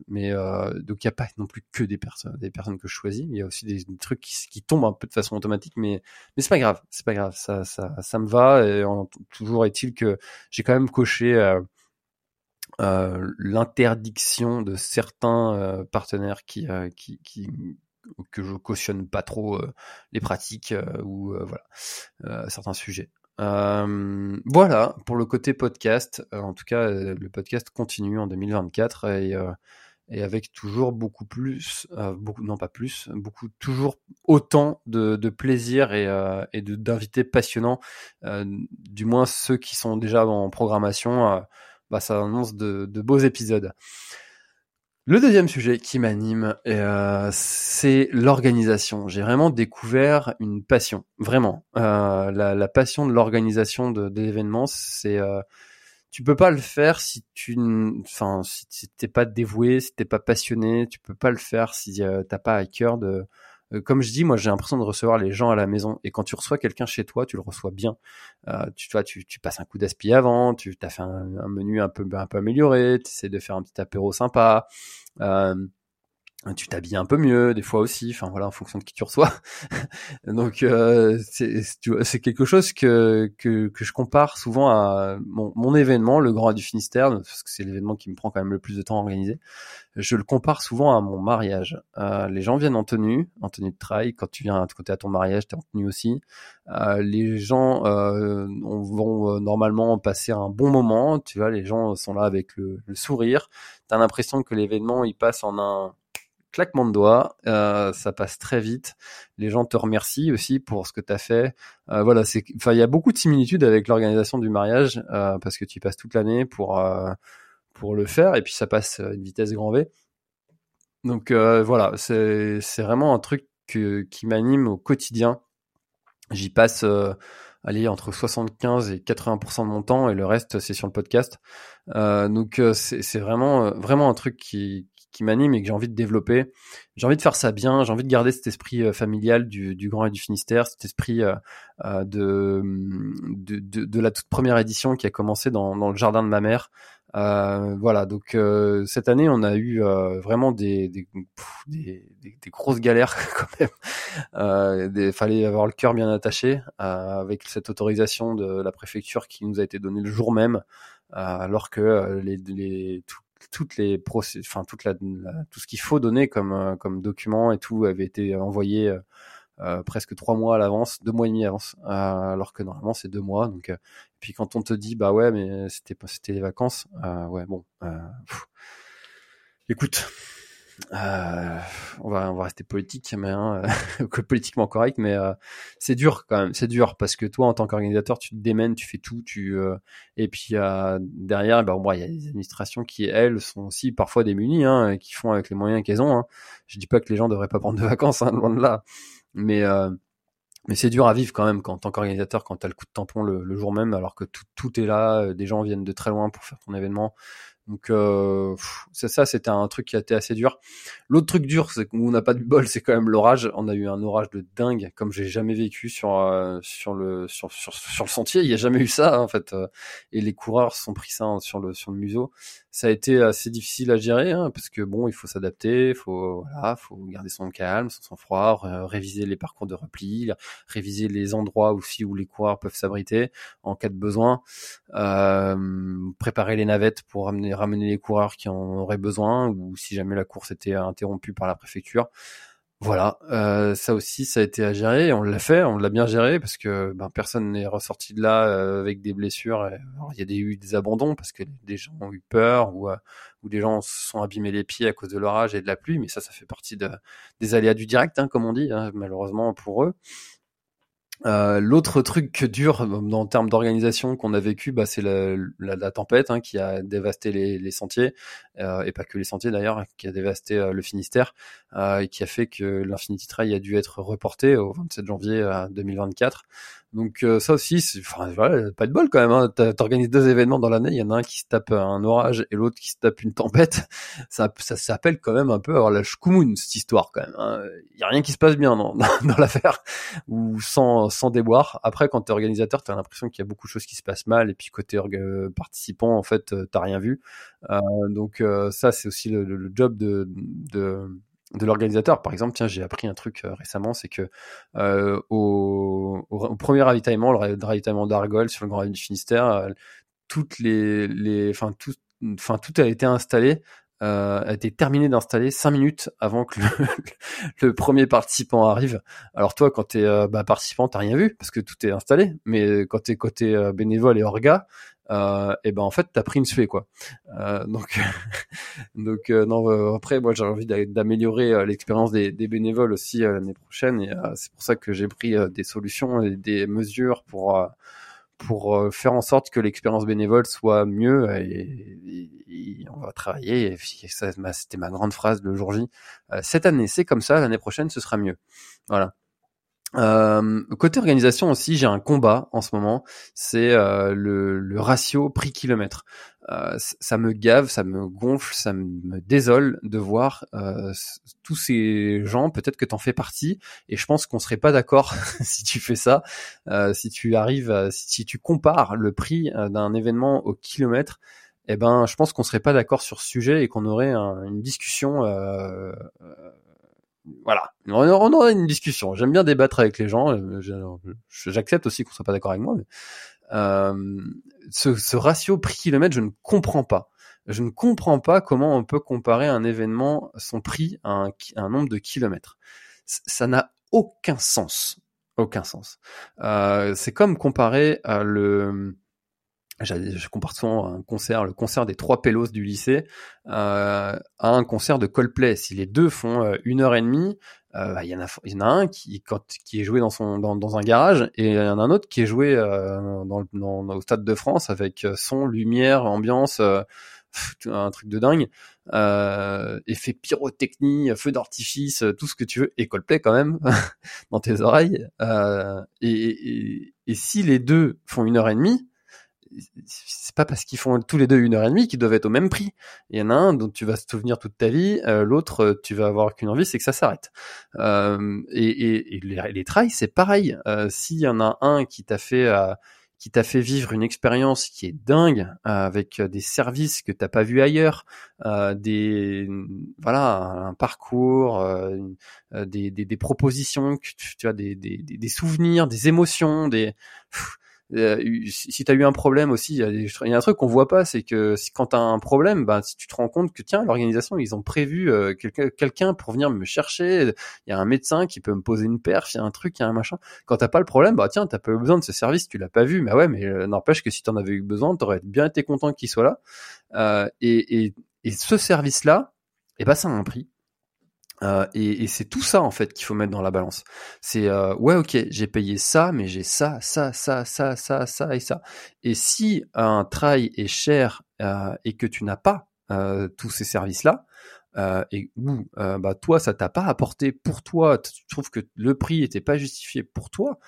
mais donc il y a pas non plus que des personnes des personnes que je choisis il y a aussi des, trucs qui, qui, tombent un peu de façon automatique mais mais c'est pas grave c'est pas grave ça ça ça me va et toujours est-il que j'ai quand même coché l'interdiction de certains partenaires qui, qui, qui, que je cautionne pas trop euh, les pratiques euh, ou euh, voilà certains sujets. voilà pour le côté podcast. en tout cas, le podcast continue en 2024 et, et avec toujours beaucoup plus, beaucoup non pas plus, beaucoup toujours autant de, de plaisir et, et d'invités passionnants. du moins ceux qui sont déjà en programmation, bah, ça annonce de, de beaux épisodes. Le deuxième sujet qui m'anime, euh, c'est l'organisation. J'ai vraiment découvert une passion, vraiment. Euh, la, passion de l'organisation de, l'événement, c'est euh, tu peux pas le faire si tu, enfin, si t'es pas dévoué, si t'es pas passionné, tu peux pas le faire si euh, t'as pas à cœur de comme je dis, moi j'ai l'impression de recevoir les gens à la maison. Et quand tu reçois quelqu'un chez toi, tu le reçois bien. Euh, tu, tu, tu, passes un coup d'aspi avant, tu as fait un, menu un peu, un peu amélioré, tu essaies de faire un petit apéro sympa. Euh, tu t'habilles un peu mieux des fois aussi enfin voilà en fonction de qui tu reçois. <laughs> Donc euh, c'est quelque chose que, que, que je compare souvent à mon, mon événement le Grand du Finistère parce que c'est l'événement qui me prend quand même le plus de temps à organiser. Je le compare souvent à mon mariage. Euh, les gens viennent en tenue en tenue de trail. Quand tu viens à côté à ton mariage t'es en tenue aussi. Euh, les gens euh, vont euh, normalement passer un bon moment. Tu vois les gens sont là avec le, le sourire. T'as l'impression que l'événement il passe en un claquement de doigts, euh, ça passe très vite. Les gens te remercient aussi pour ce que tu as fait. Euh, voilà, c'est, enfin, il y a beaucoup de similitudes avec l'organisation du mariage euh, parce que tu passes toute l'année pour le faire et puis ça passe à une vitesse grand V. Donc voilà, c'est vraiment un truc qui m'anime au quotidien. J'y passe allez entre 75 et 80% de mon temps et le reste c'est sur le podcast. donc c'est vraiment vraiment un truc qui qui m'anime et que j'ai envie de développer. J'ai envie de faire ça bien, j'ai envie de garder cet esprit euh, familial du, du, Grand et du Finistère, cet esprit euh, euh de, de, de, de, la toute première édition qui a commencé dans, dans le jardin de ma mère. Euh, voilà, donc euh, cette année, on a eu vraiment des, des, des, des, grosses galères <laughs> quand même. Il fallait avoir le cœur bien attaché avec cette autorisation de la préfecture qui nous a été donnée le jour même, alors que les, les, tout, toutes les procès, enfin toute la, tout ce qu'il faut donner comme comme document et tout avait été envoyé euh, presque trois mois à l'avance, deux mois et demi à l'avance, euh, alors que normalement c'est deux mois. Donc, euh, puis quand on te dit bah ouais, mais c'était c'était les vacances, ouais bon, écoute. Euh, on va on va rester politique mais hein, <laughs> politiquement correct mais euh, c'est dur quand même c'est dur parce que toi en tant qu'organisateur tu te démènes tu fais tout tu euh, et puis derrière ben bon il y a des administrations qui elles sont aussi parfois démunies hein, qui font avec les moyens qu'elles ont hein. je dis pas que les gens devraient pas prendre de vacances hein, loin de là mais euh, mais c'est dur à vivre quand même quand, en tant qu'organisateur quand tu as le coup de tampon le, jour même alors que tout, tout est là, euh, des gens viennent de très loin pour faire ton événement. Donc euh, c'est ça, c'était un truc qui a été assez dur. L'autre truc dur, c'est qu'on n'a pas de bol, c'est quand même l'orage. On a eu un orage de dingue, comme j'ai jamais vécu sur euh, sur le sur, sur, le sentier. Il y a jamais eu ça en fait. Et les coureurs sont pris ça sur le sur le museau ça a été assez difficile à gérer hein, parce que bon, il faut s'adapter, faut voilà, faut garder son calme, son sang-froid, réviser les parcours de repli, réviser les endroits aussi où les coureurs peuvent s'abriter en cas de besoin, euh, préparer les navettes pour ramener, ramener les coureurs qui en auraient besoin ou si jamais la course était interrompue par la préfecture. Voilà, euh, ça aussi, ça a été à gérer. On l'a fait, on l'a bien géré parce que ben, personne n'est ressorti de là euh, avec des blessures. il y a eu des abandons parce que des gens ont eu peur ou, euh, ou des gens se sont abîmés les pieds à cause de l'orage et de la pluie. Mais ça, ça fait partie de, des aléas du direct, hein, comme on dit, hein, malheureusement pour eux. Euh, l'autre truc dur en termes d'organisation qu'on a vécu, bah, c'est la, tempête hein, qui a dévasté les, sentiers, euh, et pas que les sentiers d'ailleurs, qui a dévasté euh, le Finistère, et qui a fait que l'Infinity Trail a dû être reporté au 27 janvier 2024. Donc euh, ça aussi, enfin voilà, pas de bol quand même. Hein. T'organises deux événements dans l'année, il y en a un qui se tape un orage et l'autre qui se tape une tempête. <laughs> Ça, ça s'appelle quand même un peu avoir la shkumun cette histoire quand même. Hein. Il y a rien qui se passe bien <laughs> dans, l'affaire ou sans sans déboire. Après, quand t'es organisateur, t'as l'impression qu'il y a beaucoup de choses qui se passent mal et puis côté participant, en fait, t'as rien vu. Euh, donc euh, ça, c'est aussi le, le, job de, de de l'organisateur. Par exemple, tiens, j'ai appris un truc euh, récemment, c'est que euh, au, premier ravitaillement, le ravitaillement d'Argol sur le Grand Raid du Finistère, euh, toutes les, les, enfin tout, a été installé, a été terminé d'installer cinq minutes avant que le, <laughs> premier participant arrive. Alors toi, quand t'es bah, participant, t'as rien vu parce que tout est installé, mais quand t'es côté bénévole et orga, euh, et ben en fait t'as pris une suée quoi. Euh, donc <laughs> donc euh, non euh, après moi j'ai envie d'améliorer euh, l'expérience des, des, bénévoles aussi l'année prochaine et c'est pour ça que j'ai pris des solutions et des mesures pour pour faire en sorte que l'expérience bénévole soit mieux et, et, on va travailler. C'était ma grande phrase le jour J. cette année c'est comme ça, l'année prochaine ce sera mieux. Voilà. Euh, côté organisation aussi, j'ai un combat en ce moment, c'est euh, le, le, ratio prix kilomètre. Euh, ça me gave, ça me gonfle, ça me désole de voir euh, tous ces gens. Peut-être que t'en fais partie, et je pense qu'on serait pas d'accord <laughs> si tu fais ça. Euh, si tu arrives, si, tu compares le prix d'un événement au kilomètre, eh ben, je pense qu'on serait pas d'accord sur ce sujet et qu'on aurait une discussion voilà, on aura une discussion. J'aime bien débattre avec les gens. Euh, j'accepte aussi qu'on soit pas d'accord avec moi. Euh, ce, ratio prix kilomètre, je ne comprends pas. Je ne comprends pas comment on peut comparer un événement, son prix, à un, un nombre de kilomètres. Ça n'a aucun sens. Aucun sens. Euh, c'est comme comparer euh, le je compare souvent un concert, le concert des trois pélos du lycée, euh, à un concert de Coldplay. Si les deux font euh, une heure et demie, euh, bah, il y en a, il y en a un qui, quand, qui est joué dans son, dans, dans, un garage, et il y en a un autre qui est joué euh, dans, dans, au Stade de France avec son, lumière, ambiance, un truc de dingue, effet pyrotechnie, feu d'artifice, tout ce que tu veux, et Coldplay quand même <laughs> dans tes oreilles. Et, et, et si les deux font une heure et demie c'est pas parce qu'ils font tous les deux une heure et demie qu'ils doivent être au même prix. Il y en a un dont tu vas se souvenir toute ta vie, euh, l'autre euh, tu vas avoir qu'une envie, c'est que ça s'arrête. Euh, et, et, les, les trails, c'est pareil. Euh, S'il y en a un qui t'a fait qui t'a fait vivre une expérience qui est dingue avec des services que t'as pas vu ailleurs, des voilà un parcours, des, des, des, propositions, tu, tu as des, des, des, souvenirs, des émotions, des si tu as eu un problème aussi, il y, a un truc qu'on voit pas, c'est que quand tu as un problème, bah, si tu te rends compte que tiens, l'organisation, ils ont prévu quelqu'un pour venir me chercher, il y a un médecin qui peut me poser une perf, il y a un truc, il y a un machin. Quand t'as pas le problème, bah tiens, t'as pas eu besoin de ce service, tu l'as pas vu, mais ouais, mais n'empêche que si t'en avais eu besoin, t'aurais bien été content qu'il soit là. et, et, et ce service-là, et eh ben ça a un prix. Euh, et, et c'est tout ça en fait qu'il faut mettre dans la balance. C'est euh, ouais ok j'ai payé ça mais j'ai ça ça ça ça ça ça et ça. Et si un trail est cher euh, et que tu n'as pas euh, tous ces services là euh, et ou bah toi ça t'a pas apporté pour toi tu trouves que le prix était pas justifié pour toi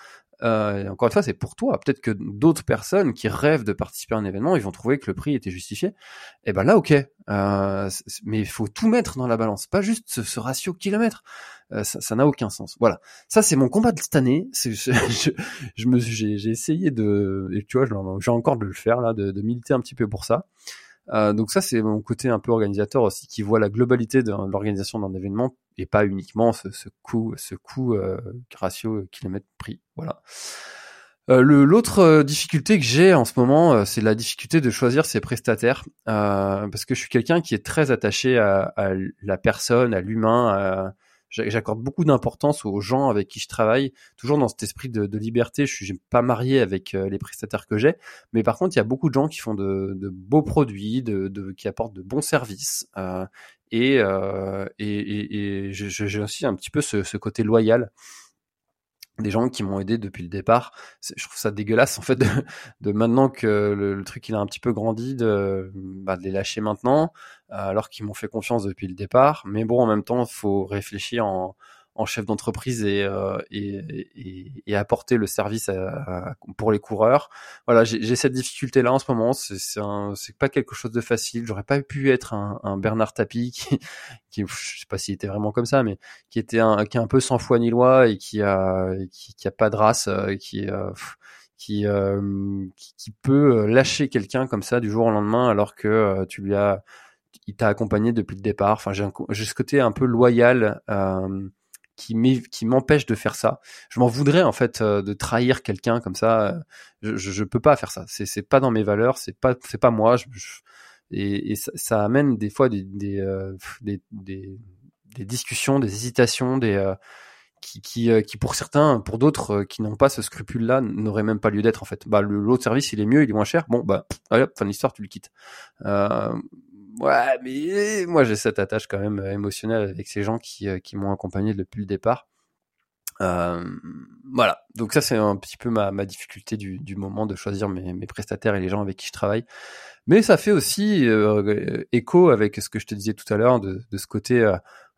euh, encore une fois, c'est pour toi. Peut-être que d'autres personnes qui rêvent de participer à un événement, ils vont trouver que le prix était justifié. Et eh ben là, ok. Euh, mais il faut tout mettre dans la balance, pas juste ce, ratio kilomètre. Euh, ça n'a aucun sens. Voilà. Ça, c'est mon combat de cette année. <laughs> je, je, me, j'ai, essayé de, et tu vois, j'ai encore de le faire là, de, de militer un petit peu pour ça. Euh, donc ça, c'est mon côté un peu organisateur aussi, qui voit la globalité de l'organisation d'un événement et pas uniquement ce, ce coût, ce coût euh, ratio kilomètre prix. Voilà. Euh, l'autre euh, difficulté que j'ai en ce moment, euh, c'est la difficulté de choisir ses prestataires, parce que je suis quelqu'un qui est très attaché à, à la personne, à l'humain, j'accorde beaucoup d'importance aux gens avec qui je travaille, toujours dans cet esprit de, liberté. Je suis pas marié avec euh, les prestataires que j'ai, mais par contre, il y a beaucoup de gens qui font de, beaux produits, qui apportent de bons services, euh, et, euh, et, et, j'ai aussi un petit peu ce côté loyal des gens qui m'ont aidé depuis le départ. Je trouve ça dégueulasse en fait de, maintenant que le, truc il a un petit peu grandi de, bah, de les lâcher maintenant alors qu'ils m'ont fait confiance depuis le départ. Mais bon, en même temps, faut réfléchir en, en chef d'entreprise et, euh, et, et, et, apporter le service à, pour les coureurs. Voilà, j'ai cette difficulté là en ce moment. C'est pas quelque chose de facile. J'aurais pas pu être un, un Bernard Tapie <laughs> qui, qui, je sais pas s'il était vraiment comme ça, mais qui était un, qui est un peu sans foi ni loi et qui a qui, qui a pas de race, euh, qui euh, qui, qui, qui peut lâcher quelqu'un comme ça du jour au lendemain alors que tu lui as il t'a accompagné depuis le départ. Enfin, j'ai ce côté un peu loyal euh, qui m'empêche de faire ça. Je m'en voudrais en fait euh, de trahir quelqu'un comme ça. Je, je, je, peux pas faire ça. C'est pas dans mes valeurs. C'est pas c'est pas moi. Et, et ça, amène des fois des des, euh, des, des, des discussions, des hésitations, des euh, qui, qui, euh, qui, pour certains, pour d'autres qui n'ont pas ce scrupule-là, n'auraient même pas lieu d'être en fait. Bah l'autre service il est mieux, il est moins cher. Bon bah allez, fin d'histoire, tu le quittes. Euh, ouais, mais moi j'ai cette attache quand même émotionnelle avec ces gens qui, euh, qui m'ont accompagné depuis le départ. Euh, voilà, donc ça c'est un petit peu ma, ma difficulté du, du, moment de choisir mes, mes, prestataires et les gens avec qui je travaille. Mais ça fait aussi euh, écho avec ce que je te disais tout à l'heure de, de, ce côté euh,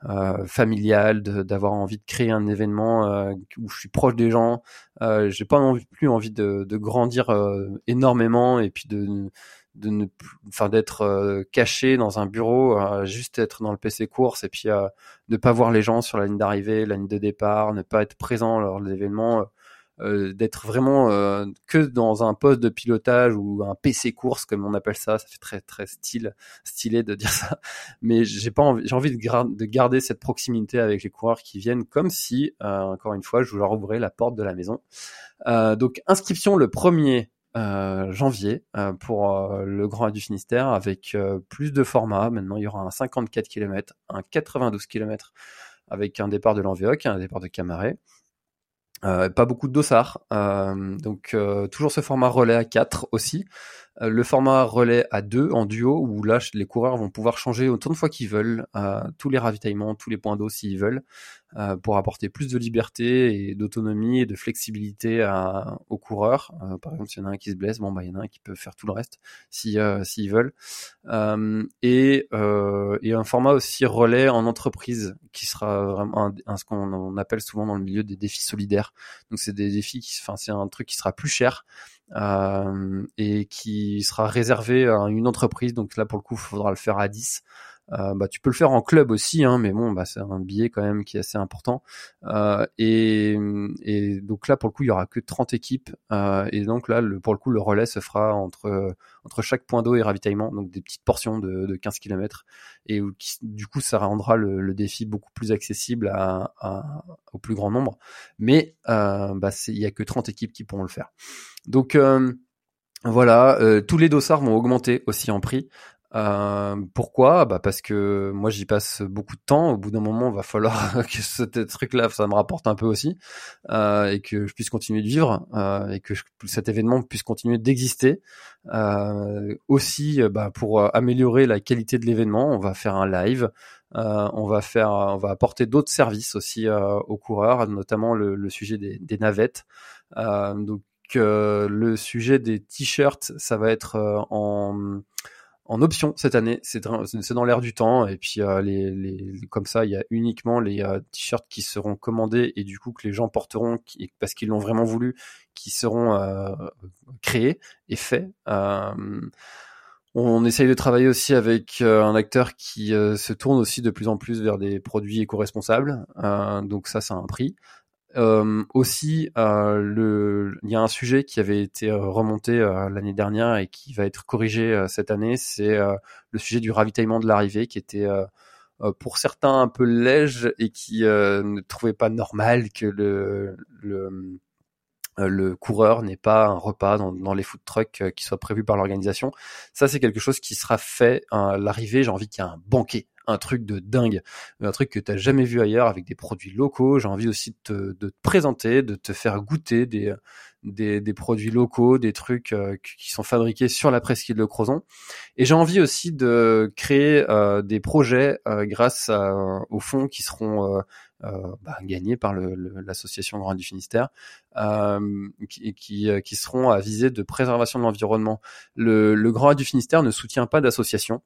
euh familial, d'avoir envie de créer un événement euh, où je suis proche des gens. J'ai pas envie, plus envie de, de grandir énormément et puis de de ne enfin d'être euh, caché dans un bureau juste être dans le PC course et puis euh, ne pas voir les gens sur la ligne d'arrivée la ligne de départ ne pas être présent lors de l'événement euh, d'être vraiment que dans un poste de pilotage ou un PC course comme on appelle ça. Ça fait très très style stylé de dire ça. Mais j'ai pas envie j'ai envie de, de, garder cette proximité avec les coureurs qui viennent comme si encore une fois je leur ouvrais la porte de la maison. Donc inscription le premier euh, janvier euh, pour euh, le Grand du Finistère avec plus de formats. Maintenant, il y aura un 54 km, un 92 km avec un départ de l'Envéoc, un départ de Camaret. pas beaucoup de dossards, donc toujours ce format relais à 4 aussi, le format relais à deux en duo où là les coureurs vont pouvoir changer autant de fois qu'ils veulent euh, tous les ravitaillements, tous les points d'eau s'ils veulent euh, pour apporter plus de liberté et d'autonomie et de flexibilité aux coureurs. par exemple, s'il y en a un qui se blesse, bon bah il y en a un qui peut faire tout le reste si s'ils veulent. et, un format aussi relais en entreprise qui sera vraiment un, ce qu'on appelle souvent dans le milieu des défis solidaires. Donc c'est des défis enfin c'est un truc qui sera plus cher euh, et qui sera réservé à une entreprise. Donc là, pour le coup, il faudra le faire à 10. bah, tu peux le faire en club aussi, hein, mais bon, bah, c'est un billet quand même qui est assez important. Et, et, donc là, pour le coup, il y aura que 30 équipes. et donc là, pour le coup, le relais se fera entre entre chaque point d'eau et ravitaillement, donc des petites portions de, de 15 km. Et du coup, ça rendra le, défi beaucoup plus accessible au plus grand nombre. Mais bah, il y a que 30 équipes qui pourront le faire. Donc voilà, euh, tous les dossards vont augmenter aussi en prix. Euh, pourquoi? Bah parce que moi j'y passe beaucoup de temps. Au bout d'un moment, va falloir <laughs> que ce truc-là, ça me rapporte un peu aussi, euh, et que je puisse continuer de vivre, et que cet événement puisse continuer d'exister. Aussi, bah, pour améliorer la qualité de l'événement, on va faire un live. on va faire, on va apporter d'autres services aussi aux coureurs, notamment le, le sujet des, des navettes. donc le sujet des t-shirts, ça va être euh, en, option cette année. C'est dans l'air du temps. Et puis, euh, comme ça, il y a uniquement les euh, t-shirts qui seront commandés et du coup que les gens porteront parce qu'ils l'ont vraiment voulu, qui seront créés et faits. on essaye de travailler aussi avec un acteur qui se tourne aussi de plus en plus vers des produits éco-responsables. donc ça, ça a un prix. Euh, aussi, euh, le, il y a un sujet qui avait été euh, remonté l'année dernière et qui va être corrigé cette année, c'est le sujet du ravitaillement de l'arrivée qui était pour certains un peu léger et qui ne trouvaient pas normal que le, le le coureur n'ait pas un repas dans, dans les food trucks qui soit prévu par l'organisation. Ça, c'est quelque chose qui sera fait à l'arrivée. J'ai envie qu'il y ait un banquet un truc de dingue, un truc que t'as jamais vu ailleurs avec des produits locaux. J'ai envie aussi de te, de te, présenter, de te faire goûter des, des, des produits locaux, des trucs euh, qui sont fabriqués sur la presqu'île de Crozon. Et j'ai envie aussi de créer euh, des projets euh, grâce aux fonds qui seront euh, bah, gagnés par l'association Grand du Finistère, euh, euh, qui, seront à viser de préservation de l'environnement. Le, le, Grand du Finistère ne soutient pas d'association.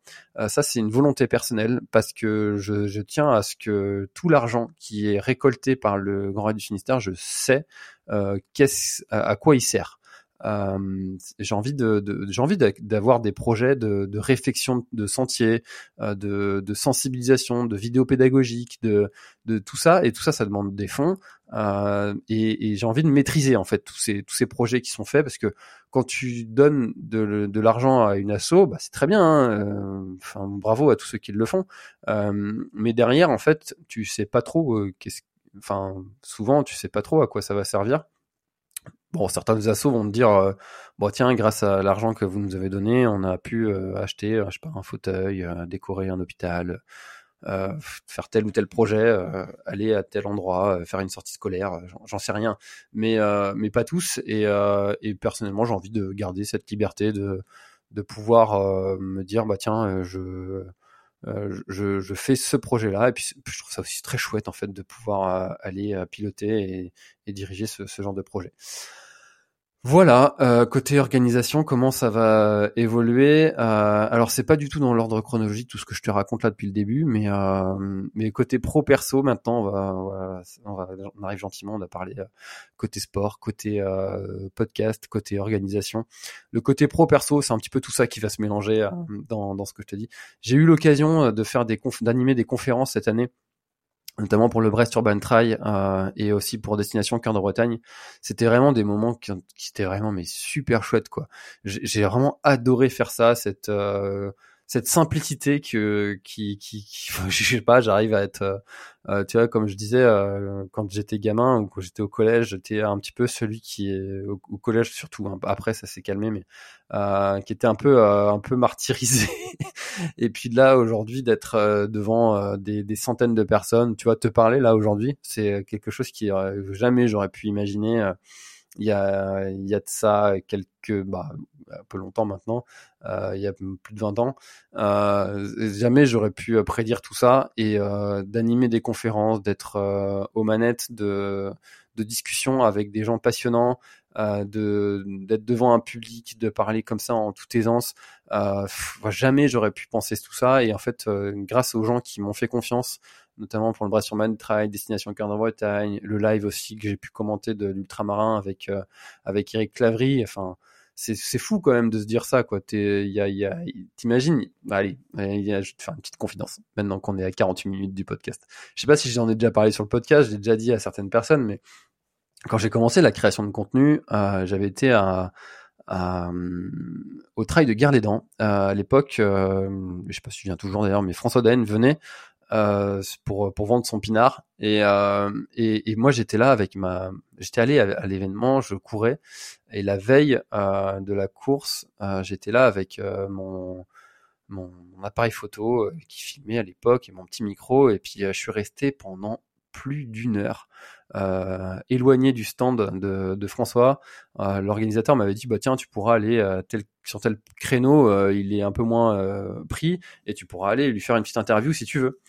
ça, c'est une volonté personnelle parce que je, tiens à ce que tout l'argent qui est récolté par le Grand du Finistère, je sais euh, à quoi il sert. Euh, j'ai envie de, de j'ai envie d'avoir des projets de, de, réflexion de sentiers, euh, de, de, sensibilisation, de vidéos pédagogiques, de, de tout ça. Et tout ça, ça demande des fonds. Euh, et, et j'ai envie de maîtriser en fait tous ces tous ces projets qui sont faits parce que quand tu donnes de, de l'argent à une asso, bah, c'est très bien. Hein, euh, enfin, bravo à tous ceux qui le font. Euh, mais derrière, en fait, tu sais pas trop. Euh, qu'est-ce, enfin, souvent, tu sais pas trop à quoi ça va servir. Bon, certains assos vont te dire, euh, bon tiens, grâce à l'argent que vous nous avez donné, on a pu euh, acheter, euh, je sais pas, un fauteuil, décorer un hôpital, faire tel ou tel projet, aller à tel endroit, faire une sortie scolaire, j'en sais rien, mais mais pas tous. Et, et personnellement, j'ai envie de garder cette liberté de de pouvoir me dire, bah tiens, je je, je, fais ce projet-là et puis je trouve ça aussi très chouette en fait de pouvoir aller piloter et, diriger ce, genre de projet. Voilà, euh, côté organisation, comment ça va évoluer euh, Alors c'est pas du tout dans l'ordre chronologique tout ce que je te raconte là depuis le début, mais euh, mais côté pro perso maintenant, on va, on, va, on arrive gentiment, on a parlé euh, côté sport, côté euh, podcast, côté organisation. Le côté pro perso, c'est un petit peu tout ça qui va se mélanger euh, dans dans ce que je te dis. J'ai eu l'occasion de faire des d'animer des conférences cette année notamment pour le Brest Urban Trail euh, et aussi pour Destination Cœur de Bretagne. C'était vraiment des moments qui, qui étaient vraiment mais super chouettes quoi. J'ai vraiment adoré faire ça, cette euh, cette simplicité que qui qui, qui <laughs> je sais pas, j'arrive à être euh, euh, tu vois comme je disais euh, quand j'étais gamin ou quand j'étais au collège, j'étais un petit peu celui qui est au, collège surtout hein. après ça s'est calmé mais qui était un peu un peu martyrisé <laughs> et puis là aujourd'hui d'être devant des, des, centaines de personnes, tu vois te parler là aujourd'hui, c'est quelque chose qui jamais j'aurais pu imaginer il y a, il y a de ça quelques, bah, un peu longtemps maintenant, euh, il y a plus de 20 ans. Euh, jamais j'aurais pu euh, prédire tout ça et euh, d'animer des conférences, d'être euh, aux manettes de, de discussions avec des gens passionnants, euh, de d'être devant un public, de parler comme ça en toute aisance. jamais j'aurais pu penser tout ça et en fait, grâce aux gens qui m'ont fait confiance, notamment pour le Bras sur Man Trail, Destination Cœur de Bretagne, le live aussi que j'ai pu commenter de l'ultramarin avec avec Eric Clavry. Enfin, c'est fou quand même de se dire ça quoi. T'es t'imagines allez, il y a, je vais te faire une petite confidence maintenant qu'on est à 48 minutes du podcast. Je sais pas si j'en ai déjà parlé sur le podcast, j'ai déjà dit à certaines personnes mais quand j'ai commencé la création de contenu, euh, j'avais été à, au travail de Guerre les Dents. Euh, à l'époque, euh, je sais pas si je viens toujours d'ailleurs, mais François Daen venait euh, pour pour vendre son pinard. Et euh, et, et, moi j'étais là avec ma j'étais allé à, l'événement je courais. Et la veille euh, de la course euh, j'étais là avec euh, mon, mon, mon appareil photo qui filmait à l'époque et mon petit micro. Et puis je suis resté pendant plus d'une heure euh, éloigné du stand de, de François. Euh, L'organisateur m'avait dit bah tiens tu pourras aller euh, tel, sur tel créneau, euh, il est un peu moins euh, pris et tu pourras aller lui faire une petite interview si tu veux.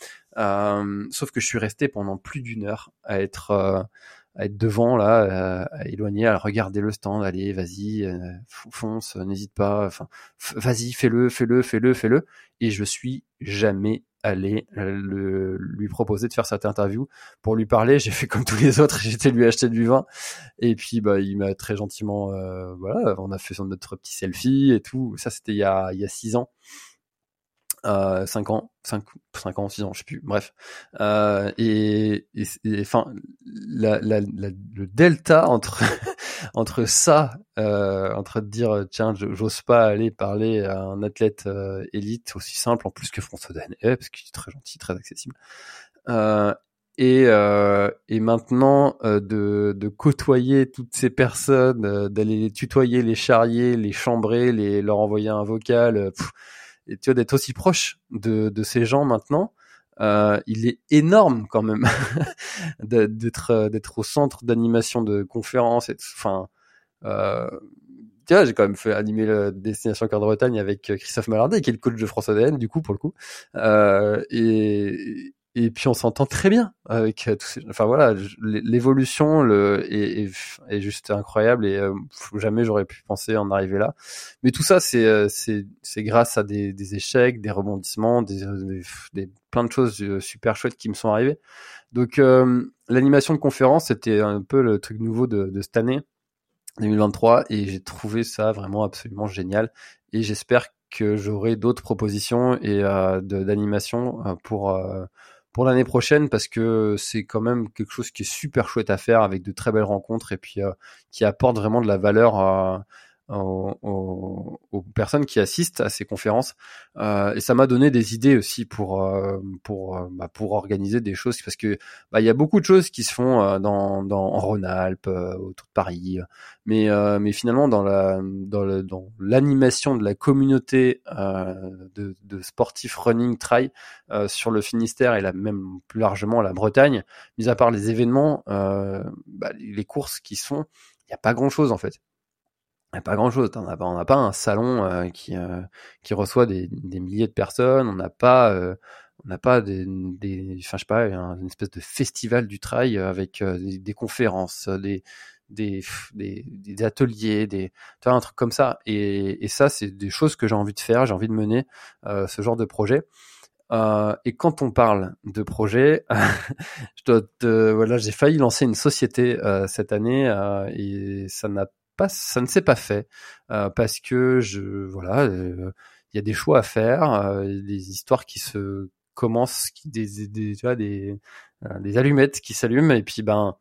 sauf que je suis resté pendant plus d'une heure à être à être devant là, à éloigner, à regarder le stand, allez, vas-y, fonce, n'hésite pas, enfin, vas-y, fais-le, fais-le, fais-le, fais-le. Et je suis jamais aller euh, le, lui proposer de faire cette interview pour lui parler. J'ai fait comme tous les autres, <laughs> j'étais lui acheter du vin et puis bah il m'a très gentiment euh, voilà, on a fait notre petit selfie et tout. Ça c'était il y a il y a six ans. Euh, 5 ans, 5, 5 ans, 6 ans, je sais plus, bref. Euh, et, enfin, la, la, le delta entre <laughs> entre ça, euh, entre dire tiens, j'ose pas aller parler à un athlète euh, élite aussi simple en plus que François Danet, parce qu'il est très gentil, très accessible. Euh, et, euh, et maintenant euh, de, de côtoyer toutes ces personnes, d'aller les tutoyer, les charrier, les chambrer, les leur envoyer un vocal, et tu vois d'être aussi proche de, de ces gens maintenant. Euh, il est énorme quand même <laughs> d'être euh, d'être au centre d'animation de conférences. Et, enfin, euh, tu vois, j'ai quand même fait animer la destination Cœur de Bretagne avec Christophe Malardet, qui est le coach de France ADN, du coup pour le coup. Euh, et, et puis on s'entend très bien avec tous ces... enfin voilà l'évolution est, juste incroyable et euh, jamais j'aurais pu penser en arriver là. Mais tout ça c'est euh, c'est c'est grâce à des, échecs des rebondissements des, plein de choses euh, super chouettes qui me sont arrivées. Donc l'animation de conférence c'était un peu le truc nouveau de, de cette année 2023 et j'ai trouvé ça vraiment absolument génial. Et j'espère que j'aurai d'autres propositions et euh, d'animation pour pour l'année prochaine parce que c'est quand même quelque chose qui est super chouette à faire avec de très belles rencontres et puis euh, qui apporte vraiment de la valeur aux, personnes qui assistent à ces conférences. Euh, et ça m'a donné des idées aussi pour euh, pour euh, bah, pour organiser des choses parce que bah, il y a beaucoup de choses qui se font dans, en Rhône-Alpes, autour de Paris, mais mais finalement dans la dans le dans l'animation de la communauté de, sportifs running trail sur le Finistère et la, même plus largement la Bretagne, mis à part les événements, bah, les courses qui sont, il n'y a pas grand chose en fait pas grand chose. On n'a pas, pas un salon euh, qui euh, qui reçoit des, des, milliers de personnes. On n'a pas euh, on n'a pas des, des, enfin je sais pas, une espèce de festival du trail avec des, des, conférences, des des, des, des ateliers, des, tu vois, un truc comme ça. Et, et ça, c'est des choses que j'ai envie de faire. J'ai envie de mener ce genre de projet. Euh, et quand on parle de projet, <laughs> je dois te, voilà, j'ai failli lancer une société euh, cette année euh, et ça n'a ça ne s'est pas fait euh, parce que je, voilà, euh, il y a des choix à faire, euh, des histoires qui se commencent, des, des, tu vois, des, des allumettes qui s'allument et puis ben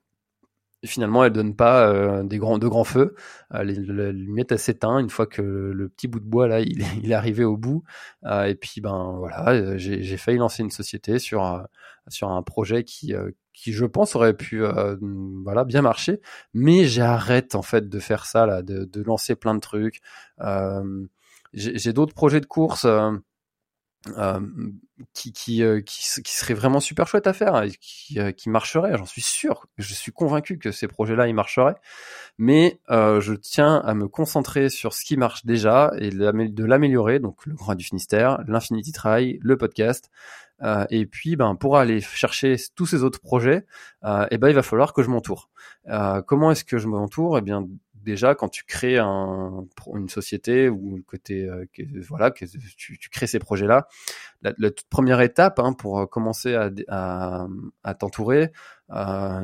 finalement elles donnent pas des grands de grands feux. L'allumette elle s'éteint une fois que le, petit bout de bois là il, il est arrivé au bout. Et puis ben voilà j'ai failli lancer une société sur sur un projet qui qui je pense aurait pu euh, voilà bien marcher. Mais j'arrête en fait de faire ça là de, de lancer plein de trucs. Euh, j'ai d'autres projets de course euh, euh qui qui, euh, qui, qui seraient vraiment super chouettes à faire et qui, qui marcheraient j'en suis sûr. Je suis convaincu que ces projets là ils marcheraient. Mais je tiens à me concentrer sur ce qui marche déjà et de l'améliorer. Donc le Grand du Finistère l'Infinity Trail le podcast euh, et puis, ben, pour aller chercher tous ces autres projets, euh, eh ben, il va falloir que je m'entoure. Euh, comment est-ce que je m'entoure? Eh bien, déjà, quand tu crées un, une société ou côté, que, voilà, que tu, tu crées ces projets-là, la, toute première étape hein, pour commencer à, à, à t'entourer,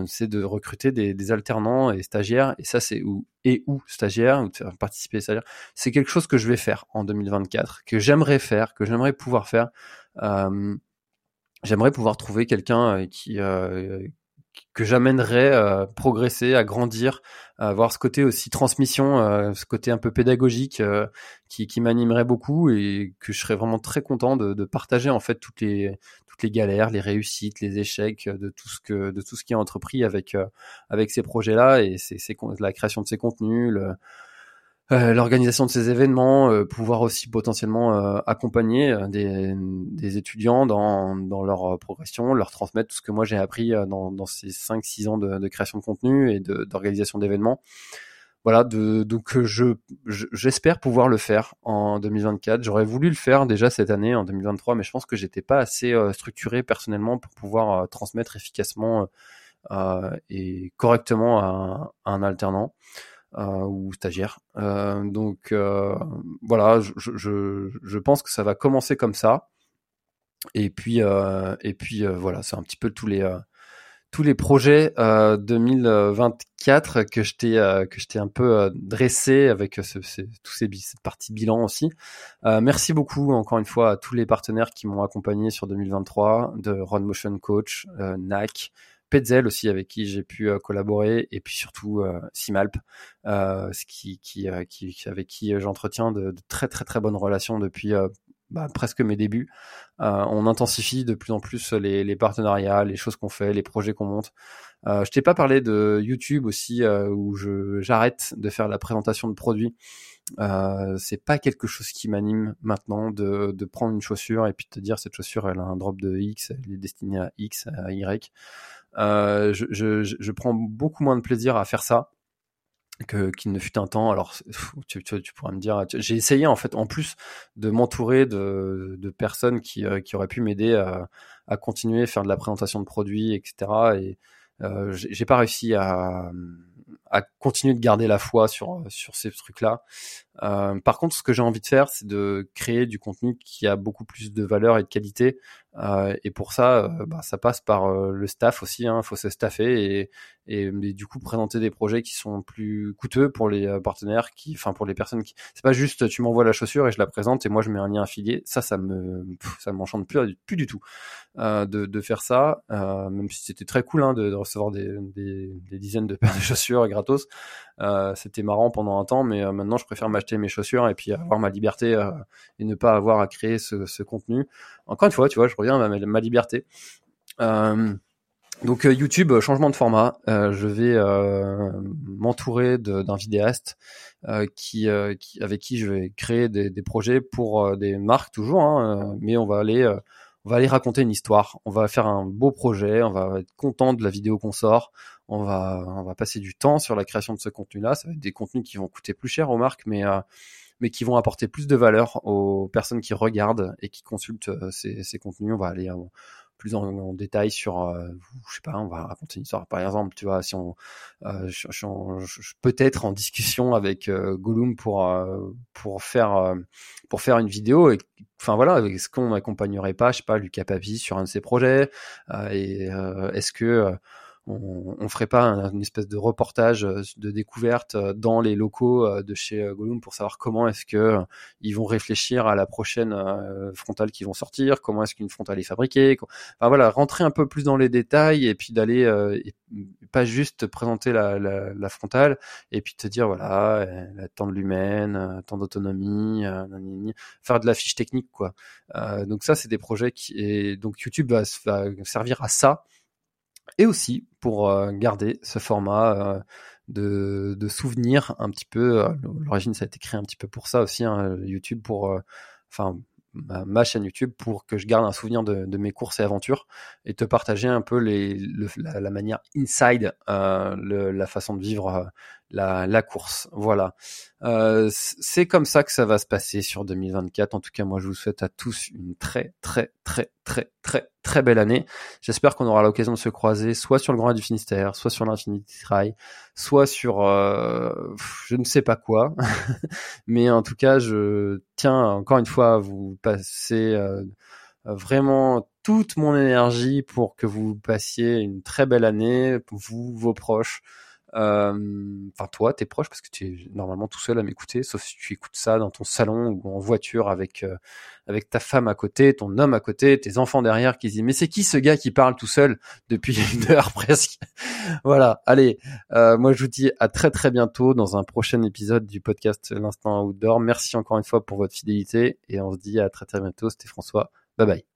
c'est de recruter des, des, alternants et stagiaires. Et ça, c'est où et où stagiaires ou participer stagiaires. C'est quelque chose que je vais faire en 2024, que j'aimerais faire, que j'aimerais pouvoir faire. J'aimerais pouvoir trouver quelqu'un qui que j'amènerais à progresser, à grandir, à avoir ce côté aussi transmission, euh, ce côté un peu pédagogique euh, qui, qui m'animerait beaucoup et que je serais vraiment très content de, de, partager en fait toutes les toutes les galères, les réussites, les échecs de tout ce que de tout ce qui est entrepris avec euh, avec ces projets-là et c'est la création de ces contenus, le, euh, l'organisation de ces événements, euh, pouvoir aussi potentiellement euh, accompagner des, étudiants dans, leur progression, leur transmettre tout ce que moi j'ai appris dans, ces 5-6 ans de, création de contenu et d'organisation d'événements. Voilà, donc je j'espère pouvoir le faire en 2024. J'aurais voulu le faire déjà cette année en 2023, mais je pense que j'étais pas assez structuré personnellement pour pouvoir transmettre efficacement et correctement à un alternant. Euh, ou stagiaire. Euh, donc euh, voilà, je, je, pense que ça va commencer comme ça. Et puis et puis voilà, c'est un petit peu tous les tous les projets 2024 que je t'ai que un peu dressé avec ce, tous ces cette partie bilan aussi. merci beaucoup encore une fois à tous les partenaires qui m'ont accompagné sur 2023 de Run Motion Coach, NAC, Petzel aussi avec qui j'ai pu euh, collaborer et puis surtout euh, Simalp euh, qui, qui, qui, avec qui j'entretiens de, très très très bonnes relations depuis bah, presque mes débuts. on intensifie de plus en plus les, les partenariats, les choses qu'on fait, les projets qu'on monte. Euh, je t'ai pas parlé de YouTube aussi où je j'arrête de faire la présentation de produits. Euh, c'est pas quelque chose qui m'anime maintenant de, de prendre une chaussure et puis de te dire cette chaussure elle a un drop de X, elle est destinée à X, à Y. Euh, je, je, je, prends beaucoup moins de plaisir à faire ça que qu'il ne fut un temps. Alors, tu, tu, tu pourras me dire, j'ai essayé en fait, en plus de m'entourer de, de personnes qui, euh, qui auraient pu m'aider à, à continuer à faire de la présentation de produits, etc. Et euh, j'ai pas réussi à, à continuer de garder la foi sur sur ces trucs-là. Euh, par contre, ce que j'ai envie de faire, c'est de créer du contenu qui a beaucoup plus de valeur et de qualité. Euh, et pour ça, euh, bah, ça passe par euh, le staff aussi. Il hein, faut se staffer et, et, du coup présenter des projets qui sont plus coûteux pour les euh, partenaires, qui, enfin pour les personnes qui. C'est pas juste tu m'envoies la chaussure et je la présente et moi je mets un lien affilié. Ça, ça me, ça m'enchante plus, plus du tout de, de, faire ça. même si c'était très cool hein, de, recevoir des, des, des, dizaines de paires de chaussures gratos. c'était marrant pendant un temps, mais maintenant je préfère m'acheter mes chaussures et puis avoir ma liberté euh, et ne pas avoir à créer ce, contenu. Encore une fois, tu vois, je reviens à ma, liberté. Euh, donc euh, YouTube, changement de format. je vais m'entourer d'un vidéaste qui, avec qui je vais créer des, projets pour des marques toujours, hein, mais on va aller on va aller raconter une histoire, on va faire un beau projet, on va être content de la vidéo qu'on sort, on va, on va passer du temps sur la création de ce contenu-là. Ça va être des contenus qui vont coûter plus cher aux marques, mais euh, mais qui vont apporter plus de valeur aux personnes qui regardent et qui consultent euh, ces, ces, contenus. On va aller euh, plus en, détail sur, euh, je sais pas, on va raconter une histoire. Par exemple, tu vois, si on, euh, je, je, peut-être en discussion avec euh, Gollum pour pour faire pour faire une vidéo. Et, enfin voilà, est-ce qu'on n'accompagnerait pas, je sais pas, Lucas Papi sur un de ses projets Et est-ce que on, on ferait pas une espèce de reportage euh, de découverte euh, dans les locaux euh, de chez Gollum pour savoir comment est-ce que ils vont réfléchir à la prochaine frontale qui vont sortir, comment est-ce qu'une frontale est fabriquée, enfin voilà, rentrer un peu plus dans les détails et puis d'aller pas juste présenter la, la, la, frontale et puis te dire voilà, elle a tant de l'humaine, tant d'autonomie, faire de la fiche technique quoi. donc ça c'est des projets qui et donc YouTube va, va servir à ça et aussi pour euh, garder ce format euh, de, de souvenir un petit peu. Euh, l'origine, ça a été créé un petit peu pour ça aussi, hein, YouTube, pour, enfin, ma, chaîne YouTube pour que je garde un souvenir de, mes courses et aventures et te partager un peu les, la, la, manière inside, le, la façon de vivre la, la course. Voilà. Euh, c'est comme ça que ça va se passer sur 2024. En tout cas, moi, je vous souhaite à tous une très, très, très, très, très, très belle année. J'espère qu'on aura l'occasion de se croiser soit sur le Grand du Finistère, soit sur l'Infinity Trail, soit sur euh, je ne sais pas quoi. <laughs> Mais en tout cas, je tiens encore une fois à vous passer euh, vraiment toute mon énergie pour que vous passiez une très belle année, vous, vos proches, enfin toi, tes proches, parce que tu es normalement tout seul à m'écouter, sauf si tu écoutes ça dans ton salon ou en voiture avec euh, avec ta femme à côté, ton homme à côté, tes enfants derrière qui disent mais c'est qui ce gars qui parle tout seul depuis une <laughs> heure presque? Voilà, allez, euh, moi je vous dis à très très bientôt dans un prochain épisode du podcast L'instant outdoor. Merci encore une fois pour votre fidélité et on se dit à très très bientôt. C'était François. Bye bye.